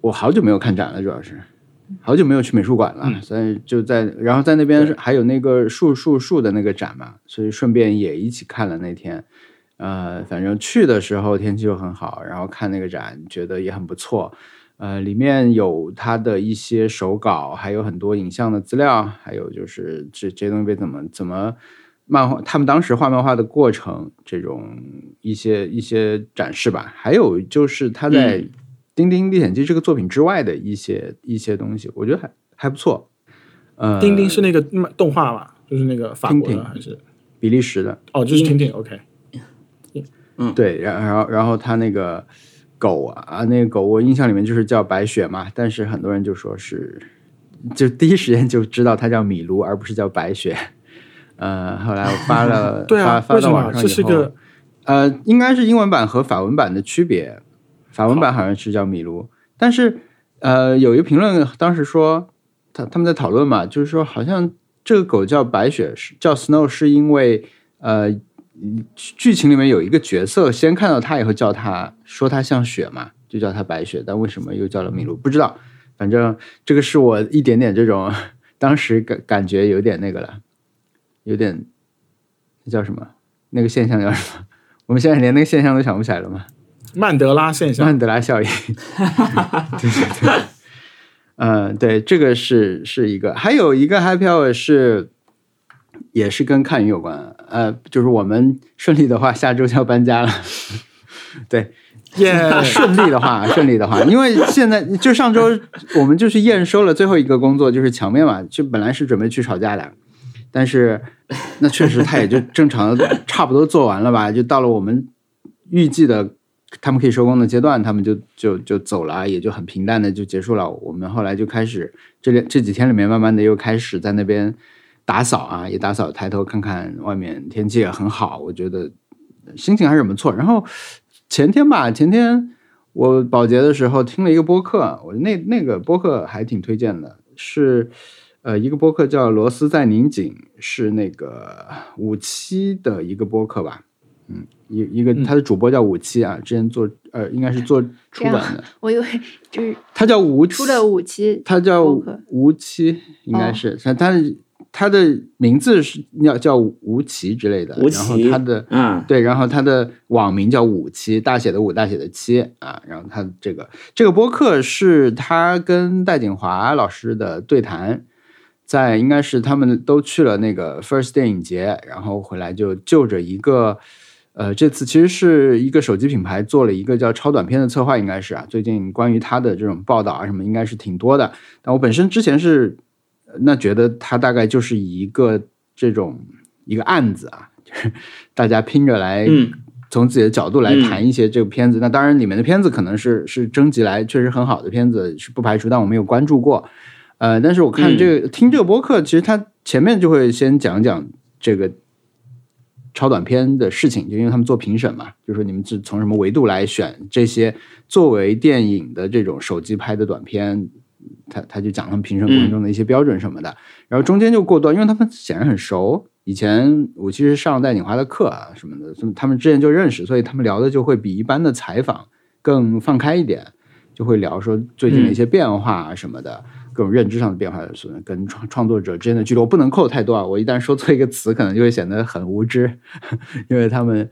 我好久没有看展了，主要是好久没有去美术馆了，嗯所以就在然后在那边还有那个树树树的那个展嘛，所以顺便也一起看了那天。呃，反正去的时候天气又很好，然后看那个展觉得也很不错。呃，里面有他的一些手稿，还有很多影像的资料，还有就是这这些东西被怎么怎么漫画，他们当时画漫画的过程，这种一些一些展示吧。还有就是他在《嗯丁丁历险记》这个作品之外的一些一些东西，我觉得还还不错。呃，丁丁是那个动画吧，就是那个法国的还是？比利时的，哦，就是听听，OK。嗯对，然然后然后他那个狗啊，那个狗我印象里面就是叫白雪嘛，但是很多人就说是，就第一时间就知道它叫米卢，而不是叫白雪。呃，后来我发了，[laughs] 对啊，发发为什么？到网上以后这是个呃，应该是英文版和法文版的区别。法文版好像是叫米卢，但是呃，有一个评论当时说，他他们在讨论嘛，就是说好像这个狗叫白雪，是叫 Snow，是因为呃，剧情里面有一个角色先看到他以后叫他说他像雪嘛，就叫他白雪，但为什么又叫了米卢？不知道，反正这个是我一点点这种 [laughs] 当时感感觉有点那个了，有点那叫什么？那个现象叫什么？[laughs] 我们现在连那个现象都想不起来了吗？曼德拉现象。曼德拉效应。对 [laughs] 对对，嗯，对，这个是是一个，还有一个 happy hour 是，也是跟看云有关。呃，就是我们顺利的话，下周就要搬家了。[laughs] 对，耶、顺利的话，[laughs] 顺利的话，因为现在就上周我们就是验收了最后一个工作，就是墙面嘛，就本来是准备去吵架的，但是那确实他也就正常的差不多做完了吧，就到了我们预计的他们可以收工的阶段，他们就就就走了，也就很平淡的就结束了。我们后来就开始这这几天里面，慢慢的又开始在那边打扫啊，也打扫，抬头看看外面天气也很好，我觉得心情还是不错。然后前天吧，前天我保洁的时候听了一个播客，我那那个播客还挺推荐的，是呃一个播客叫《螺丝在拧紧》，是那个五七的一个播客吧，嗯，一一个他的主播叫五七啊，之前做呃应该是做出版的，我以为就是他叫吴七出了五七，他叫吴七，应该是他他的他的名字是叫叫吴奇之类的，吴然后他的嗯，对，然后他的网名叫五七，大写的五，大写的七啊。然后他这个这个播客是他跟戴景华老师的对谈，在应该是他们都去了那个 First 电影节，然后回来就就着一个。呃，这次其实是一个手机品牌做了一个叫超短片的策划，应该是啊。最近关于它的这种报道啊什么，应该是挺多的。但我本身之前是呃那觉得它大概就是一个这种一个案子啊，就是 [laughs] 大家拼着来嗯从自己的角度来谈一些这个片子。那当然，里面的片子可能是是征集来确实很好的片子，是不排除，但我没有关注过。呃，但是我看这个、听这个播客，其实它前面就会先讲讲这个超短片的事情，就因为他们做评审嘛，就说你们是从什么维度来选这些作为电影的这种手机拍的短片。他他就讲他们评审过程中的一些标准什么的，然后中间就过段，因为他们显然很熟，以前我其实上戴锦华的课啊什么的，他们之前就认识，所以他们聊的就会比一般的采访更放开一点，就会聊说最近的一些变化啊什么的，各种认知上的变化，所以跟创创作者之间的距离，我不能扣太多啊，我一旦说错一个词，可能就会显得很无知，[laughs] 因为他们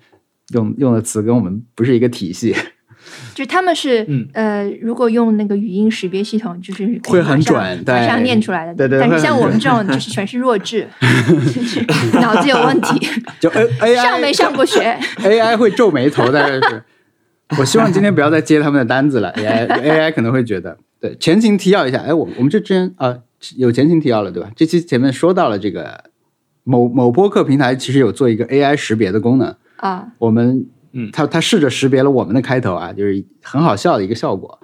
用用的词跟我们不是一个体系，[laughs] 就是他们是、嗯呃，如果用那个语音识别系统，就是会很马上准对马上念出来的。对对但是像我们这种就是全是弱智，[laughs] 就是脑子有问题，就 A A 上没上过学。AI 会皱眉头，但是我希望今天不要再接他们的单子了。AI AI 可能会觉得，对前情提要一下，哎，我我们这之前啊有前情提要了，对吧？这期前面说到了这个某某播客平台其实有做一个 AI 识别的功能，啊，我们嗯。他他试着识别了我们的开头啊，就是很好笑的一个效果。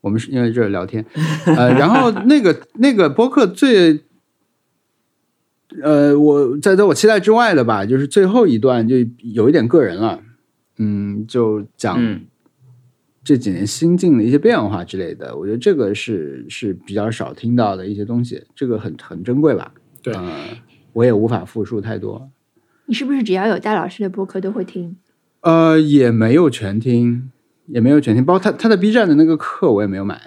我们是因为这是聊天，[laughs] 呃，然后那个那个播客最，呃，我在在我期待之外的吧，就是最后一段就有一点个人了，嗯，就讲嗯这几年心境的一些变化之类的，我觉得这个是是比较少听到的一些东西，这个很很珍贵吧。对呃我也无法复述太多。你是不是只要有戴老师的播客都会听？呃，也没有全听，也没有全听，包括他他的 B 站的那个课我也没有买。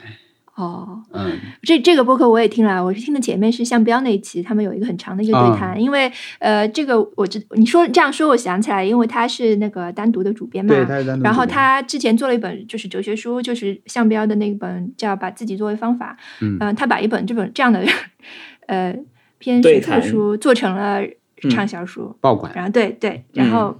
哦，嗯，这这个播客我也听了，我是听的前面是向标那一期，他们有一个很长的一个对谈，因为呃，这个我知你说这样说，我想起来，因为他是那个单独的主编嘛，对，他是单独然后他之前做了一本就是哲学书，就是向标的那本叫《把自己作为方法》。嗯呃他把一本这本这样的呃偏学术的书做成了嗯畅销书。爆款，然后对对，然后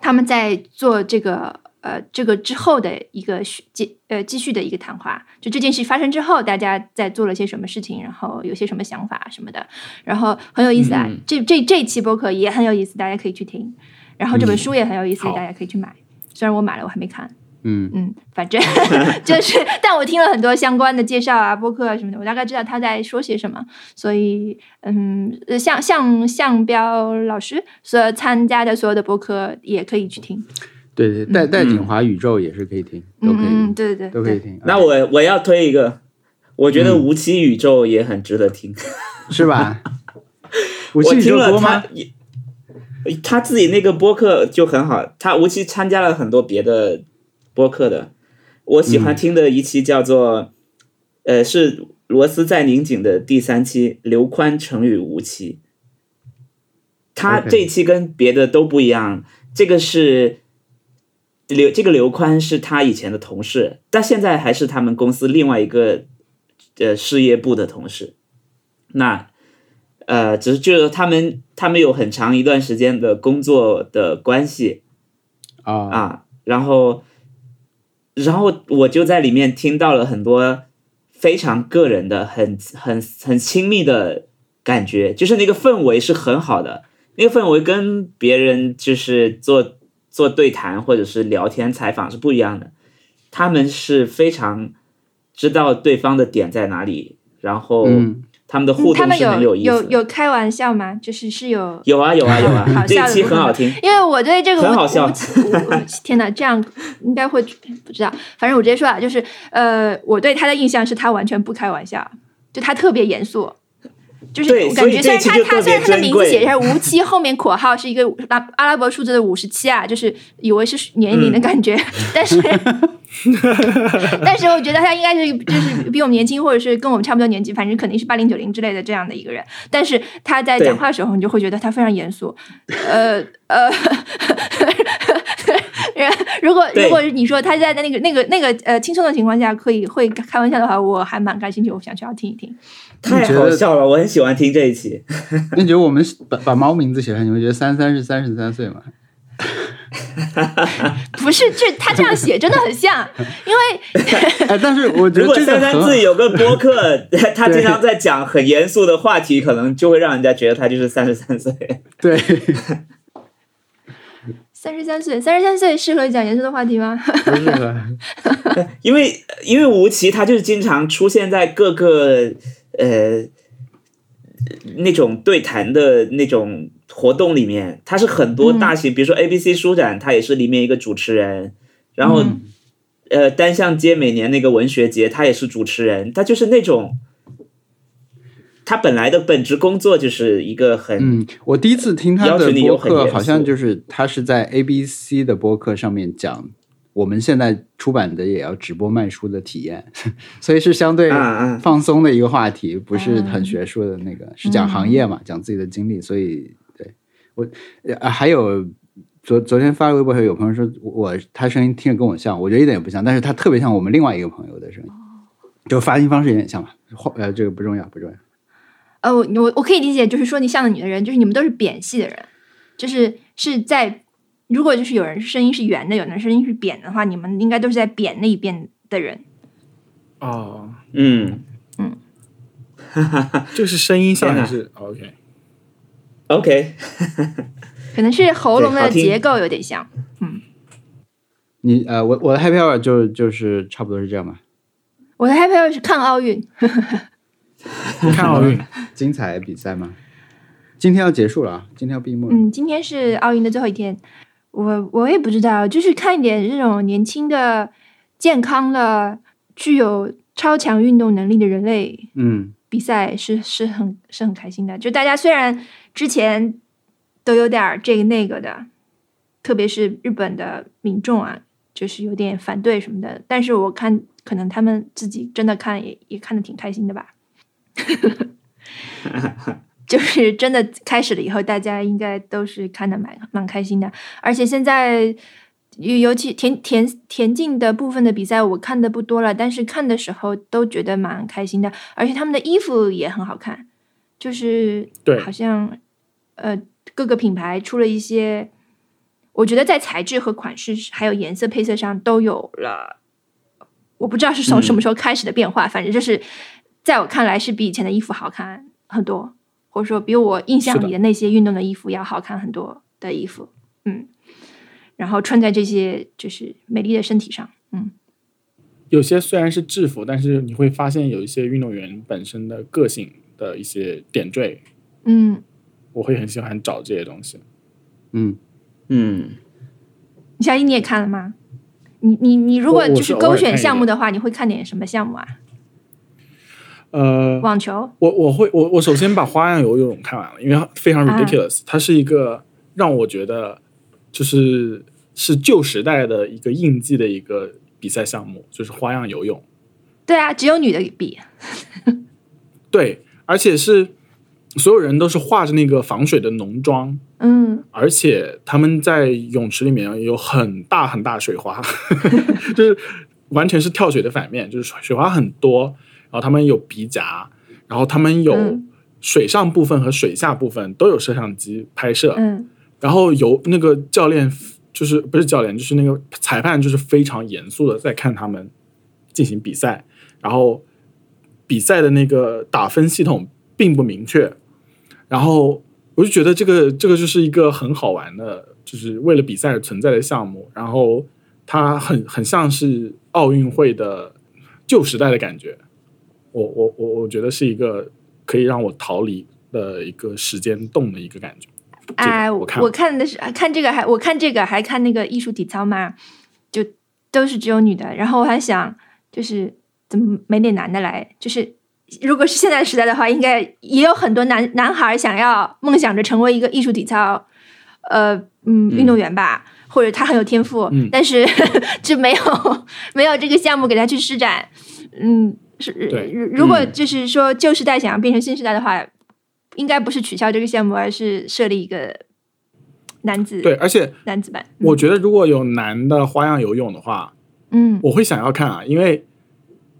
他们在做这个呃这个之后的一个续继呃继续的一个谈话，就这件事发生之后，大家在做了些什么事情，然后有些什么想法什么的，然后很有意思啊。嗯这这这期播客也很有意思，大家可以去听。然后这本嗯书也很有意思，好大家可以去买。虽然我买了，我还没看。嗯嗯，反正 [laughs] 就是，但我听了很多相关的介绍啊、播客啊什么的，我大概知道他在说些什么。所以，嗯，呃像像向标老师所参加的所有的播客也可以去听。对对，戴戴锦华宇宙也是可以听，都可以，嗯，嗯对对对，都可以听。那我我要推一个，我觉得无期宇宙也很值得听。[laughs] 是吧？[laughs] 武我听了宙多吗他？也，他自己那个播客就很好，他无期参加了很多别的播客的。我喜欢听的一期叫做，呃，是罗斯在拧紧的第三期，刘宽、成语、吴期。他这一期跟别的都不一样，这个是刘这个刘宽是他以前的同事，但现在还是他们公司另外一个呃事业部的同事。那呃，只是就是他们他们有很长一段时间的工作的关系啊啊，然后然后我就在里面听到了很多非常个人的、很很很亲密的感觉，就是那个氛围是很好的，那个氛围跟别人就是做做对谈或者是聊天采访是不一样的，他们是非常知道对方的点在哪里，然后嗯他们的互嗯他们动是很有意思的。有有开玩笑吗？就是是有有啊有啊有 [laughs] 好啊，这一期笑的很好听。因为我对这个很好笑天哪，这样应该会不知道。反正我直接说啊，就是呃，我对他的印象是他完全不开玩笑，就他特别严肃。就是我感觉，虽然他他虽然他的名字写的是无期，后面括号是一个阿阿拉伯数字的五十七啊，就是以为是年龄的感觉，[laughs] 但是但是我觉得他应该是就是比我们年轻，或者是跟我们差不多年纪，反正肯定是八零九零之类的这样的一个人。但是他在讲话的时候，你就会觉得他非常严肃，呃呃。[laughs] 如果如果你说他在那个那个那个呃轻松的情况下可以会开玩笑的话，我还蛮感兴趣，我想去要听一听。太你觉得好笑了，我很喜欢听这一期。那 [laughs] 你觉得我们把把猫名字写上，你会觉得三三是三十三岁吗？[laughs] 不是，这他这样写真的很像，因为哎，但是我觉得如果三三自己有个播客，[laughs] 他经常在讲很严肃的话题，可能就会让人家觉得他就是三十三岁。对，三十三岁，三十三岁适合讲严肃的话题吗？不适合，[laughs] 因为因为吴奇他就是经常出现在各个呃那种对谈的那种活动里面，他是很多大型，比如说 ABC 书展，他也是里面一个主持人，然后、嗯。呃单向街每年那个文学节，他也是主持人，他就是那种。他本来的本职工作就是一个很、嗯，我第一次听他的播客，好像就是他是在 ABC 的播客上面讲我们现在出版的也要直播卖书的体验，[laughs] 所以是相对放松的一个话题，不是很学术的那个，是讲行业嘛，讲自己的经历，所以对我呃还有。昨昨天发微博，有朋友说我他声音听着跟我像，我觉得一点也不像，但是他特别像我们另外一个朋友的声音，就发音方式有点像吧。话呃，这个不重要，不重要。呃，我我我可以理解，就是说你像的女的人，就是你们都是扁系的人，就是是在如果就是有人声音是圆的，有人声音是扁的话，你们应该都是在扁那一边的人。哦，嗯 [laughs] 这个是声音像是 OK？OK，[laughs] 可能是喉咙的结构有点像。嗯你呃，我我的 Happy Hour 就就是差不多是这样吧。我的 happy hour 是看奥运，[laughs] [laughs] 看奥运，精彩比赛吗？今天要结束了啊，今天要闭幕了。嗯，今天是奥运的最后一天，我我也不知道，就是看一点这种年轻的、健康的、具有超强运动能力的人类嗯比赛是是很是很开心的。就大家虽然之前都有点这个那个的，特别是日本的民众啊，就是有点反对什么的，但是我看可能他们自己真的看也也看的挺开心的吧。[laughs] 就是真的开始了以后，大家应该都是看的蛮蛮开心的，而且现在。尤尤其田田田径的部分的比赛，我看的不多了，但是看的时候都觉得蛮开心的，而且他们的衣服也很好看，就是对。好像呃各个品牌出了一些，我觉得在材质和款式还有颜色配色上都有了，我不知道是从什么时候开始的变化，反正就是在我看来是比以前的衣服好看很多，或者说比我印象里的那些运动的衣服要好看很多的衣服，嗯。然后穿在这些就是美丽的身体上，嗯，有些虽然是制服，但是你会发现有一些运动员本身的个性的一些点缀，嗯，我会很喜欢找这些东西。嗯，嗯，小一你也看了吗？你你你如果就是勾选项目的话，你会看点什么项目啊？呃，网球，我我会我我首先把花样游泳看完了，因为它非常啊 ridiculous，、它是一个让我觉得就是是旧时代的一个印记的一个比赛项目，就是花样游泳。对啊，只有女的比，[laughs] 对，而且是所有人都是画着那个防水的浓妆，嗯，而且他们在泳池里面有很大很大水花，[laughs] 就是完全是跳水的反面，就是水水花很多。然后他们有鼻夹，然后他们有嗯。水上部分和水下部分都有摄像机拍摄，嗯。然后有那个教练就是不是教练，就是那个裁判，就是非常严肃的在看他们进行比赛，然后比赛的那个打分系统并不明确，然后我就觉得这个这个就是一个很好玩的，就是为了比赛而存在的项目，然后它很很像是奥运会的旧时代的感觉，我我我我觉得是一个可以让我逃离的一个时间洞的一个感觉。这个哎，我看我看的是看这个还我看这个还看那个艺术体操嘛，就都是只有女的，然后我还想就是怎么没点男的来，就是如果是现在时代的话，应该也有很多男男孩想要梦想着成为一个艺术体操呃嗯运动员吧。或者他很有天赋，嗯但是 [laughs] 就没有没有这个项目给他去施展，嗯，是对如如果嗯就是说旧时代想要变成新时代的话，应该不是取消这个项目，而是设立一个男子对，而且男子版。我觉得如果有男的花样游泳的话，嗯我会想要看啊，因为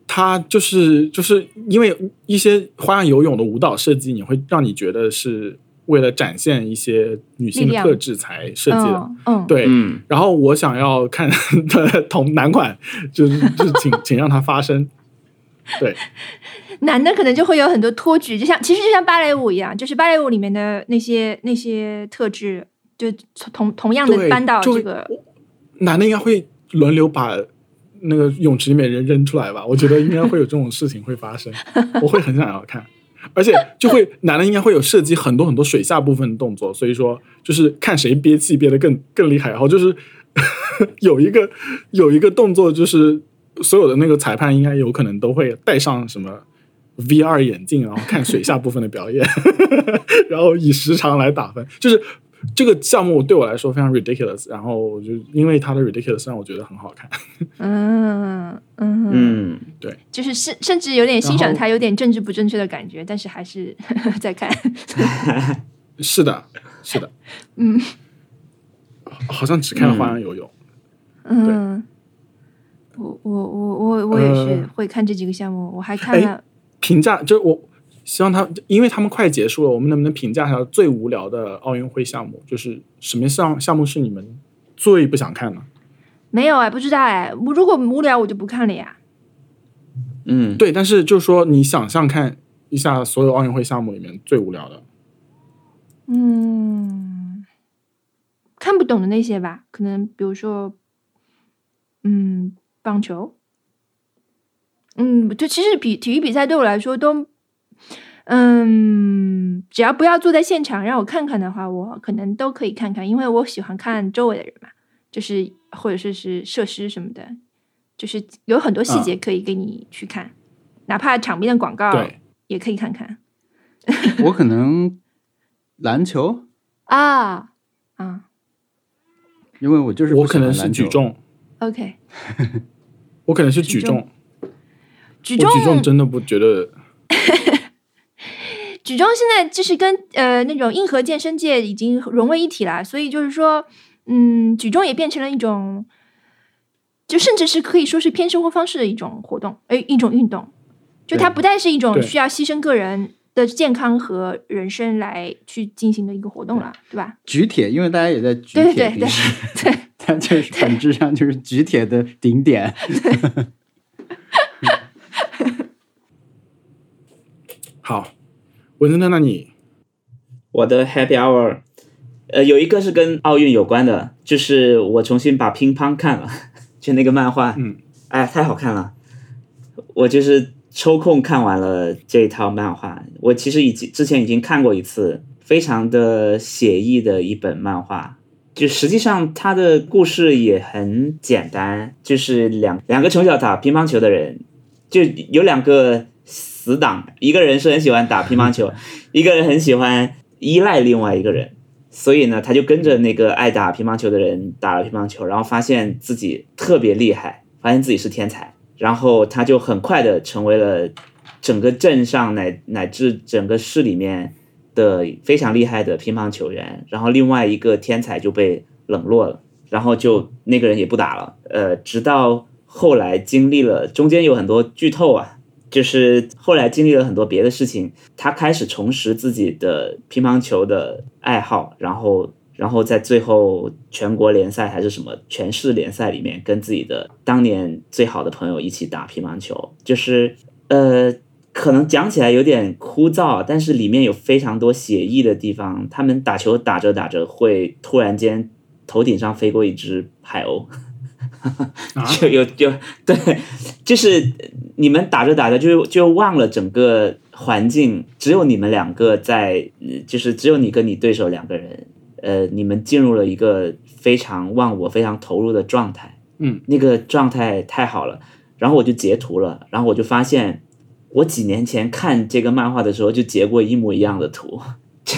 他就是就是因为一些花样游泳的舞蹈设计，你会让你觉得是为了展现一些女性的特质才设计的。嗯嗯，对，嗯，然后我想要看 [laughs] 的同男款，就是就请请让它发生。[laughs] 对，男的可能就会有很多托举，就像其实就像芭蕾舞一样，就是芭蕾舞里面的那些那些特质，就同同样的对搬到这个男的应该会轮流把那个泳池里面人扔出来吧？我觉得应该会有这种事情会发生，[laughs] 我会很想要看，而且就会男的应该会有涉及很多很多水下部分的动作，所以说就是看谁憋气憋得更更厉害，然后就是 [laughs] 有一个有一个动作就是所有的那个裁判应该有可能都会戴上什么。VR 眼镜，然后看水下部分的表演，[laughs] 然后以时长来打分，就是这个项目对我来说非常 ridiculous，然后我就因为它的 ridiculous 让我觉得很好看。嗯嗯嗯，对，就是甚甚至有点欣赏然后他有点政治不正确的感觉，但是还是 [laughs] 在看。[laughs] 是的，是的，嗯好像只看了花样游泳。嗯，我我我我我也是呃会看这几个项目，我还看哎了评价就是我希望他，因为他们快结束了，我们能不能评价一下最无聊的奥运会项目？就是什么项项目是你们最不想看的？没有哎，不知道哎，我如果无聊我就不看了呀。嗯，对，但是就是说你想象看一下所有奥运会项目里面最无聊的，嗯，看不懂的那些吧，可能比如说，嗯，棒球，嗯，就其实比体育比赛对我来说都，嗯，只要不要坐在现场让我看看的话，我可能都可以看看，因为我喜欢看周围的人嘛，就是或者说是设施什么的，就是有很多细节可以给你去看，哪怕场边的广告对，也可以看看 [laughs] 我可能 [laughs] 篮球，啊啊。因为我就是我可能是举，重，，OK。[laughs] 我可能是举举重重，举重，举重真的不觉得 [laughs] 举重现在就是跟呃那种硬核健身界已经融为一体了，所以就是说，嗯，举重也变成了一种，就甚至是可以说是偏生活方式的一种活动，哎，一种运动。就它不再是一种需要牺牲个人的健康和人生来去进行的一个活动了，对吧？举铁，因为大家也在举对对对对，它就是本质上就是举铁的顶点。[laughs] 好。文森特，那你我的 Happy Hour，呃，有一个是跟奥运有关的，就是我重新把乒乓看了，就那个漫画，嗯，哎，太好看了，我就是抽空看完了这一套漫画。我其实已经之前已经看过一次，非常的写意的一本漫画。就实际上他的故事也很简单，就是两两个从小打乒乓球的人，就有两个死党，一个人是很喜欢打乒乓球，[laughs] 一个人很喜欢依赖另外一个人，所以呢，他就跟着那个爱打乒乓球的人打了乒乓球，然后发现自己特别厉害，发现自己是天才，然后他就很快的成为了整个镇上乃乃至整个市里面的非常厉害的乒乓球员，然后另外一个天才就被冷落了，然后就那个人也不打了，呃，直到后来经历了中间有很多剧透啊，就是后来经历了很多别的事情，他开始重拾自己的乒乓球的爱好，然后，然后在最后全国联赛还是什么全市联赛里面，跟自己的当年最好的朋友一起打乒乓球，就是呃，可能讲起来有点枯燥，但是里面有非常多写意的地方。他们打球打着打着，会突然间头顶上飞过一只海鸥。[laughs] 就有就对，就是你们打着打着就就忘了整个环境，只有你们两个在，就是只有你跟你对手两个人，呃，你们进入了一个非常忘我、非常投入的状态。嗯，那个状态太好了，然后我就截图了，然后我就发现，我几年前看这个漫画的时候就截过一模一样的图，[laughs]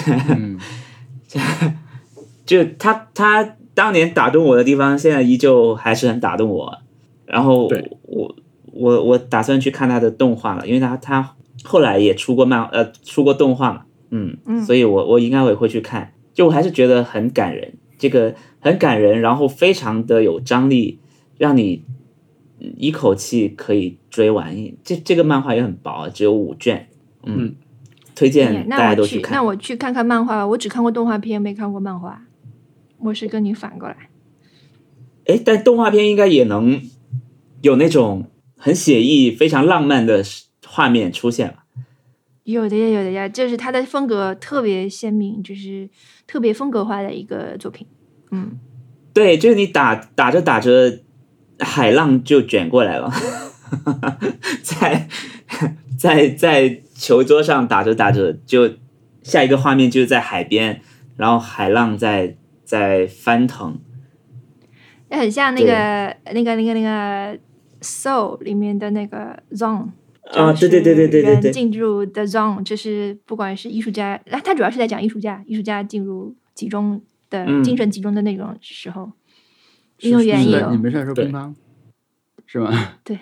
就他他。当年打动我的地方，现在依旧还是很打动我。然后我我我打算去看他的动画了，因为他他后来也出过漫呃出过动画嘛，嗯，所以我我应该也会去看。就我还是觉得很感人，这个很感人，然后非常的有张力，让你一口气可以追完。这这个漫画也很薄，只有五卷，嗯，推荐大家都去看。那我去看看漫画吧，我只看过动画片，没看过漫画。我是跟你反过来，哎，但动画片应该也能有那种很写意、非常浪漫的画面出现吧？有的呀，有的呀，就是它的风格特别鲜明，就是特别风格化的一个作品。嗯，对，就是你打打着打着，海浪就卷过来了，[laughs] 在 [laughs] 在在球桌上打着打着，就下一个画面就是在海边，然后海浪在。在翻腾，那很像那个那个那个那个《Soul》里面的那个 Zone 啊，对对对对对对对，进入的 Zone 就是不管是艺术家，那他主要是在讲艺术家，艺术家进入集中的精神集中的那种时候，运动员也有。你们是在说乒乓是吗？[laughs] 对，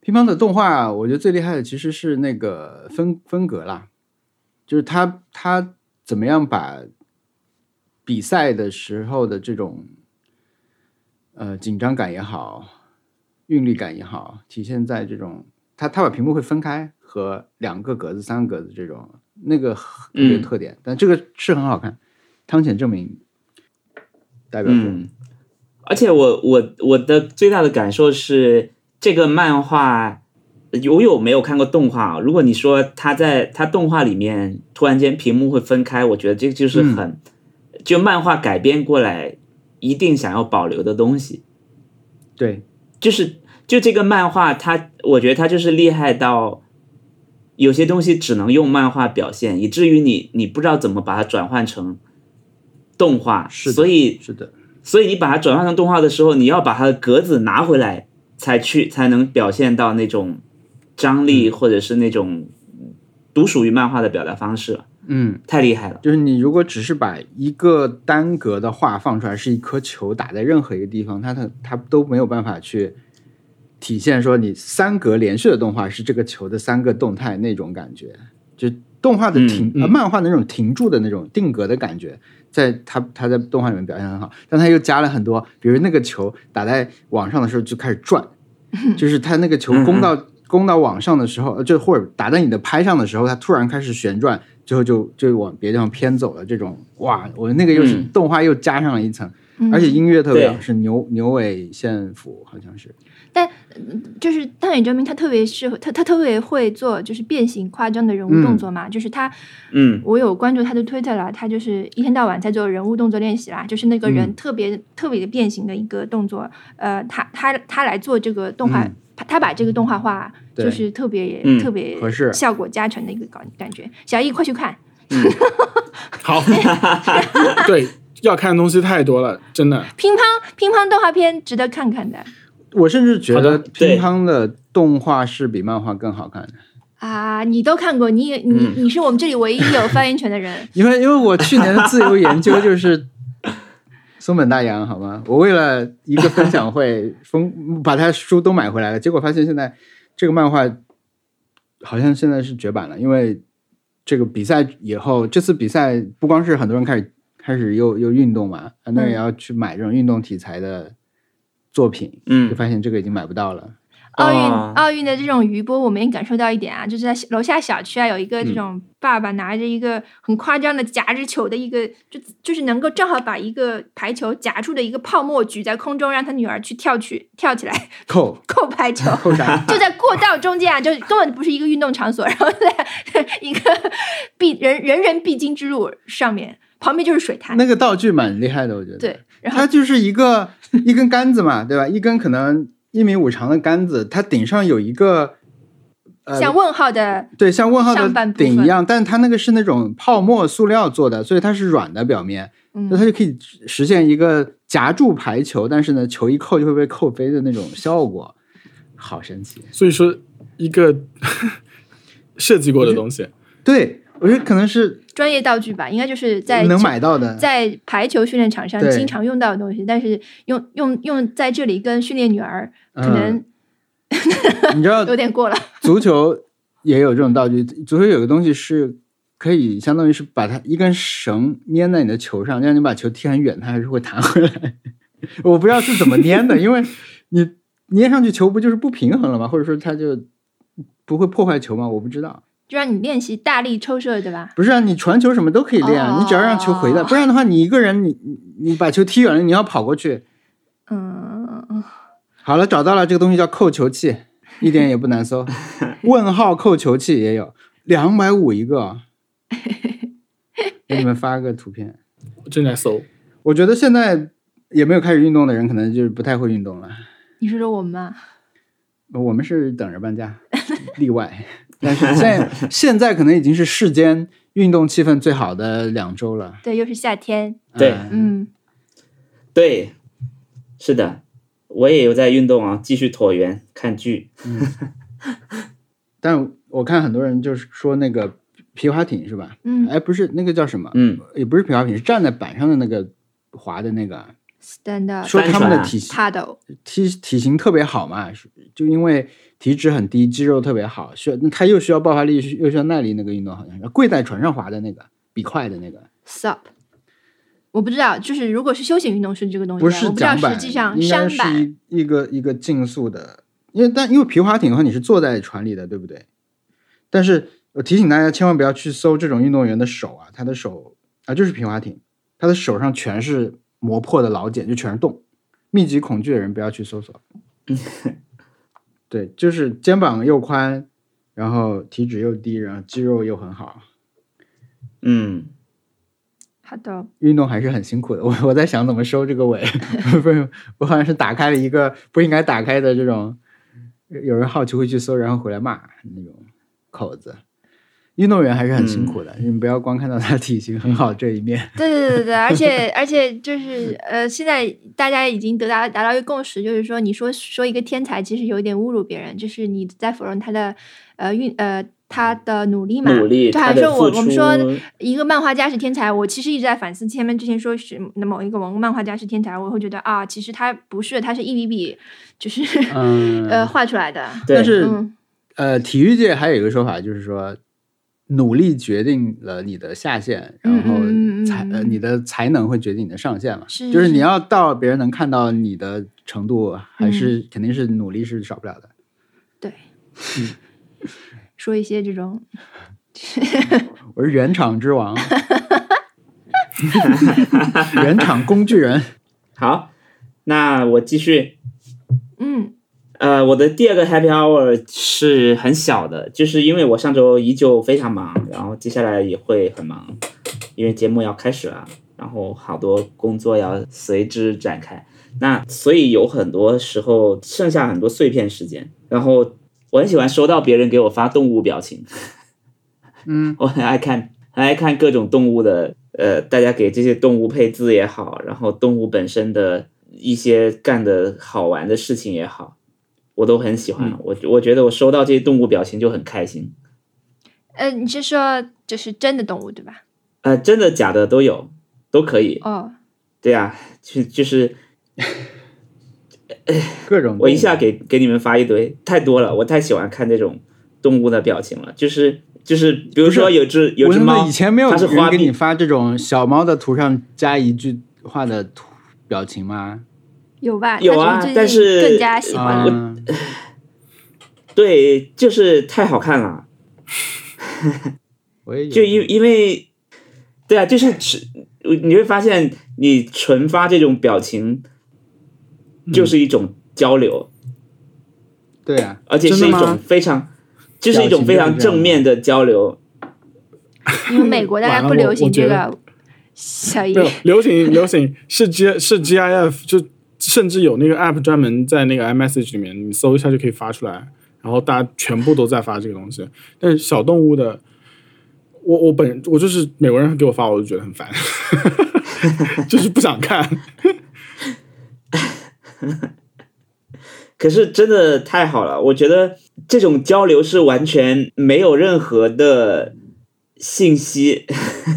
乒乓的动画，我觉得最厉害的其实是那个分分格啦，就是他他怎么样把。比赛的时候的这种，呃，紧张感也好，韵律感也好，体现在这种，他他把屏幕会分开和两个格子、三个格子这种，那个特别特点。但这个是很好看，汤浅证明代表作。而且我我我的最大的感受是，这个漫画我有没有看过动画？如果你说他在他动画里面突然间屏幕会分开，我觉得这就是很。就漫画改编过来，一定想要保留的东西，对，就是就这个漫画，它我觉得它就是厉害到有些东西只能用漫画表现，以至于你你不知道怎么把它转换成动画，是所以是的，所以你把它转换成动画的时候，你要把它的格子拿回来，才去才能表现到那种张力，或者是那种独属于漫画的表达方式。嗯，太厉害了。就是你如果只是把一个单格的画放出来，是一颗球打在任何一个地方，它它它都没有办法去体现说你三格连续的动画是这个球的三个动态那种感觉。就动画的停，漫画的那种停住的那种定格的感觉，在他他在动画里面表现很好。但他又加了很多，比如那个球打在网上的时候就开始转，[laughs] 就是他那个球攻到攻到网上的时候，就或者打在你的拍上的时候，它突然开始旋转。最后就就往别地方偏走了，这种哇，我那个又是动画又加上了一层，而且音乐特别好，是牛牛尾线谱好像是。但就是大野证明他特别适合他，他特别会做就是变形夸张的人物动作嘛，就是他，嗯，我有关注他的推特啦，他就是一天到晚在做人物动作练习啦，就是那个人特别特别的变形的一个动作，呃，他他他来做这个动画。他把这个动画化，就是特别特别合适，效果加成的一个感感觉。小易，快去看！好 [laughs] [laughs] 对，要看的东西太多了，真的。乒乓乒乓动画片值得看看的。我甚至觉得乒乓的动画是比漫画更好看的。啊，你都看过？你你你是我们这里唯一有发言权的人。[laughs] 因为因为我去年的自由研究就是。松本大洋，好吗？我为了一个分享会，封把他书都买回来了，结果发现现在这个漫画好像现在是绝版了，因为这个比赛以后，这次比赛不光是很多人开始开始又又运动嘛，很多人也要去买这种运动题材的作品，嗯，就发现这个已经买不到了。奥运、啊奥运的这种余波，我们也感受到一点啊，就是在楼下小区啊，有一个嗯这种爸爸拿着一个很夸张的夹着球的一个，就就是能够正好把一个排球夹住的一个泡沫举在空中，让他女儿去跳去跳起来扣 [laughs] 扣排球。扣啥？就在过道中间啊，就根本不是一个运动场所，然后在 [laughs] 一个必人人人必经之路上面，旁边就是水潭。那个道具蛮厉害的，我觉得。对，然后它就是一个 [laughs] 一根杆子嘛，对吧？一根可能一米五长的杆子，它顶上有一个呃，像问号的，对，像问号的顶一样，但它那个是那种泡沫塑料做的，所以它是软的表面，嗯那它就可以实现一个夹住排球，但是呢，球一扣就会被扣飞的那种效果，好神奇。所以说一个 [laughs] 设计过的东西，对，我觉得可能是专业道具吧，应该就是在能买到的，在排球训练场上经常用到的东西，但是用用用在这里跟训练女儿可能你知道 [laughs] 有点过了。足球也有这种道具，[laughs] 足球有个东西是可以相当于是把它一根绳粘在你的球上，让你把球踢很远，它还是会弹回来。[laughs] 我不知道是怎么粘的，因为你粘上去球不就是不平衡了吗？或者说它就不会破坏球吗？我不知道。就让你练习大力抽射，对吧？不是啊，你传球什么都可以练你只要让球回来，不然的话，你一个人你你你把球踢远了，你要跑过去。嗯，好了，找到了，这个东西叫扣球器，一点也不难搜。[laughs] 问号扣球器也有，两百五一个，[laughs] 给你们发个图片。我正在搜。我觉得现在也没有开始运动的人，可能就是不太会运动了。你说说我们吧？我们是等着搬家，例外。但是现在现在可能已经是世间运动气氛最好的两周了。对，又是夏天，对嗯嗯，对，是的，我也有在运动啊，继续椭圆看剧。嗯但我看很多人就是说那个皮划艇是吧？嗯哎，不是那个叫什么？嗯，也不是皮划艇，是站在板上的那个滑的那个。，stand up 说他们的体型 paddle，体体型特别好嘛，就因为体脂很低，肌肉特别好，需要他又需要爆发力，又需要耐力，那个运动好像是跪在船上滑的那个比快的那个，sup。我不知道，就是如果是休闲运动是这个东西，不是我不知道桨板，实际上应该是山板一一个一个竞速的，因为但因为皮划艇的话你是坐在船里的，对不对？但是我提醒大家千万不要去搜这种运动员的手啊，他的手啊就是皮划艇，他的手上全是磨破的老茧，就全是洞。密集恐惧的人不要去搜索。[laughs] 对，就是肩膀又宽，然后体脂又低，然后肌肉又很好，嗯，好的，运动还是很辛苦的。我我在想怎么收这个尾，[laughs] 不是，我好像是打开了一个不应该打开的这种，有人好奇会去搜，然后回来骂那种口子。运动员还是很辛苦的，你们不要光看到他体型很好这一面。对对对对对，[laughs] 而且而且就是呃，现在大家已经得达达到一个共识，就是说你说说一个天才，其实有一点侮辱别人，就是你在否认他的呃运呃他的努力嘛，努力，就好他的像说我我们说一个漫画家是天才，我其实一直在反思前面之前说是某一个某个漫画家是天才，我会觉得啊，其实他不是，他是一笔笔就是、嗯，[laughs] 呃画出来的。对但是、嗯。呃，体育界还有一个说法，就是说，努力决定了你的下限，然后嗯嗯嗯才、呃嗯你的才能会决定你的上限嘛。是就是你要到别人能看到你的程度，还是、嗯肯定是努力是少不了的。对，[laughs] 说一些这种 [laughs] 我是原厂之王，[laughs] 原厂工具人。好，那我继续。嗯呃，我的第二个 Happy Hour 是很小的，就是因为我上周依旧非常忙，然后接下来也会很忙，因为节目要开始了，然后好多工作要随之展开。那所以有很多时候剩下很多碎片时间，然后我很喜欢收到别人给我发动物表情，嗯，[laughs] 我很爱看，很爱看各种动物的，呃，大家给这些动物配字也好，然后动物本身的一些干的好玩的事情也好，我都很喜欢。我我觉得我收到这些动物表情就很开心。呃，你是说就是真的动物对吧？呃，真的假的都有，都可以。哦，对呀、就就是 [laughs] 各种我一下给给你们发一堆，太多了，我太喜欢看这种动物的表情了。就是就是，比如说有只有只猫，以前没有它是人给你发这种小猫的图上加一句话的图表情吗？有吧？有啊但是更加喜欢了。嗯，[laughs] 对，就是太好看了。我也就因因为，对啊，就是只你会发现，你纯发这种表情，就是一种交流，对啊，而且是一种非常，就是一种非常正面的交流。因为美国大家不流行这个小姨没有流行流行是 G 是 GIF，就甚至有那个 app 专门在那个 iMessage 里面，你搜一下就可以发出来，然后大家全部都在发这个东西。但是小动物的，我我本我就是美国人给我发，我就觉得很烦，[laughs] 就是不想看。[laughs] 可是真的太好了，我觉得这种交流是完全没有任何的信息，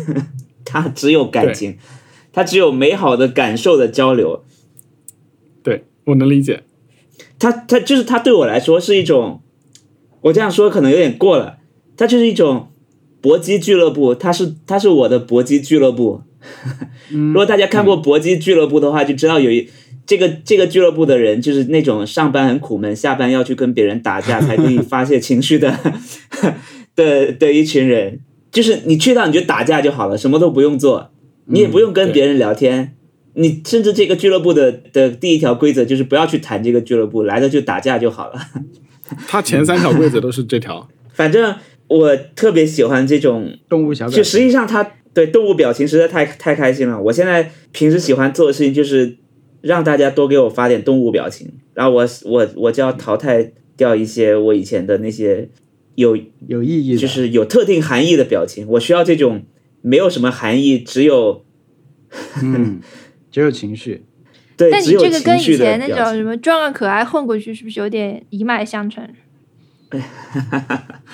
[laughs] 它只有感情，它只有美好的感受的交流。对我能理解，他他就是他对我来说是一种，我这样说可能有点过了，他就是一种搏击俱乐部，他是他是我的搏击俱乐部。如果大家看过搏击俱乐部的话，就知道有一这个这个俱乐部的人，就是那种上班很苦闷，下班要去跟别人打架才可以发泄情绪的 [laughs] 的的一群人。就是你去到你就打架就好了，什么都不用做，你也不用跟别人聊天。你甚至这个俱乐部的的第一条规则就是不要去谈这个俱乐部，来了就打架就好了。他前三条规则都是这条。[laughs] 反正我特别喜欢这种动物小表就实，际上他对动物表情实在太太开心了。我现在平时喜欢做的事情就是让大家多给我发点动物表情，然后我我我就要淘汰掉一些我以前的那些有有意义，就是有特定含义的表情。我需要这种没有什么含义，只有嗯，[laughs] 只有情绪。对但你这个跟以前那种什。么装个可爱混过去，是不是有点一脉相承？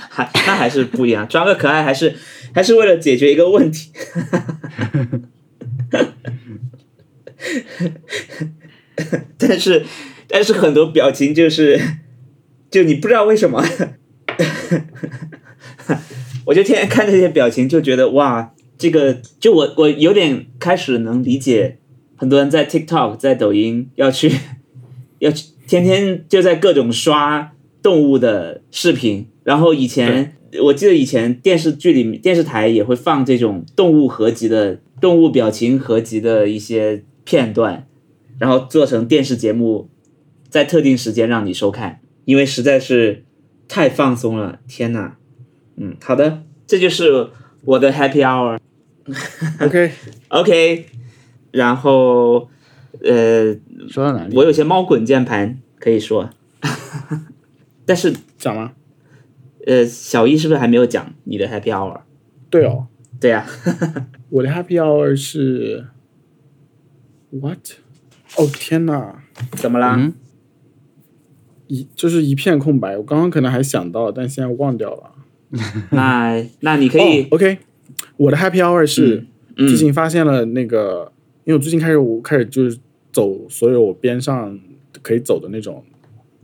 还 [laughs] 那还是不一样，装个可爱还是还是为了解决一个问题。[laughs] 但是但是很多表情就是，就你不知道为什么，[laughs] 我就天天看这些表情，就觉得哇，这个就我我有点开始能理解，很多人在 TikTok 在抖音要去要去天天就在各种刷动物的视频，然后以前我记得以前电视剧里面电视台也会放这种动物合集的动物表情合集的一些片段，然后做成电视节目，在特定时间让你收看，因为实在是太放松了，天呐！嗯，好的，这就是我的 Happy Hour。OK，OK，[laughs] 然后呃，说到哪里？我有些猫滚键盘可以说，[laughs] 但是讲吗？呃，小一是不是还没有讲你的 Happy Hour？对哦，对呀、[laughs] 我的 Happy Hour 是 what？哦天哪，怎么啦？嗯一就是一片空白。我刚刚可能还想到，但现在忘掉了。[laughs] 那那你可以哦、OK，我的 Happy Hour 是、嗯最近发现了那个，因为我最近开始我开始就是走所有我边上可以走的那种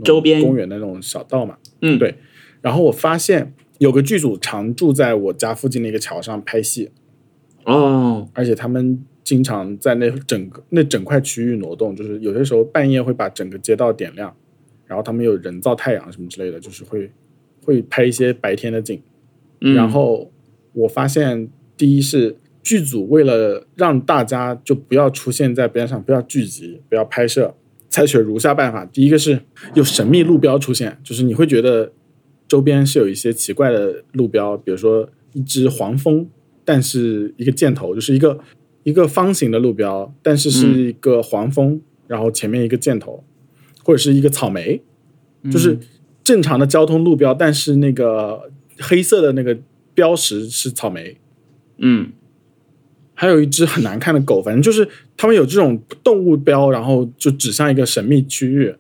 周边公园的那种小道嘛。嗯对然后我发现有个剧组常住在我家附近的一个桥上拍戏，哦，而且他们经常在那整个那整块区域挪动，就是有些时候半夜会把整个街道点亮，然后他们有人造太阳什么之类的，就是会会拍一些白天的景。嗯然后我发现，第一是剧组为了让大家就不要出现在边上，不要聚集，不要拍摄，采取如下办法：第一个是有神秘路标出现，就是你会觉得周边是有一些奇怪的路标，比如说一只黄蜂，但是一个箭头，就是一个 [laughs] 一个方形的路标，但是是一个黄蜂，然后前面一个箭头，或者是一个草莓，就是正常的交通路标，但是那个黑色的那个标识是草莓，嗯还有一只很难看的狗，反正就是他们有这种动物标，然后就指向一个神秘区域，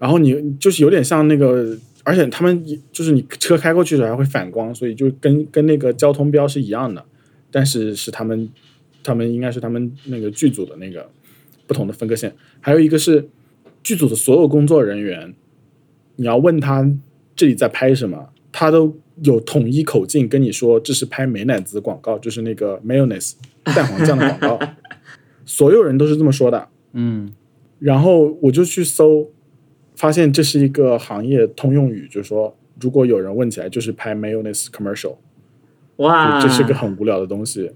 然后你就是有点像那个，而且他们就是你车开过去的时候还会反光，所以就跟跟那个交通标是一样的，但是是他们他们应该是他们那个剧组的那个不同的分割线，还有一个是剧组的所有工作人员，你要问他这里在拍什么，他都有统一口径跟你说这是拍美乃滋广告，就是那个 mayonnaise 蛋黄酱的广告，[laughs] 所有人都是这么说的。嗯然后我就去搜，发现这是一个行业通用语，就是说如果有人问起来，就是拍 mayonnaise commercial，哇，这是个很无聊的东西。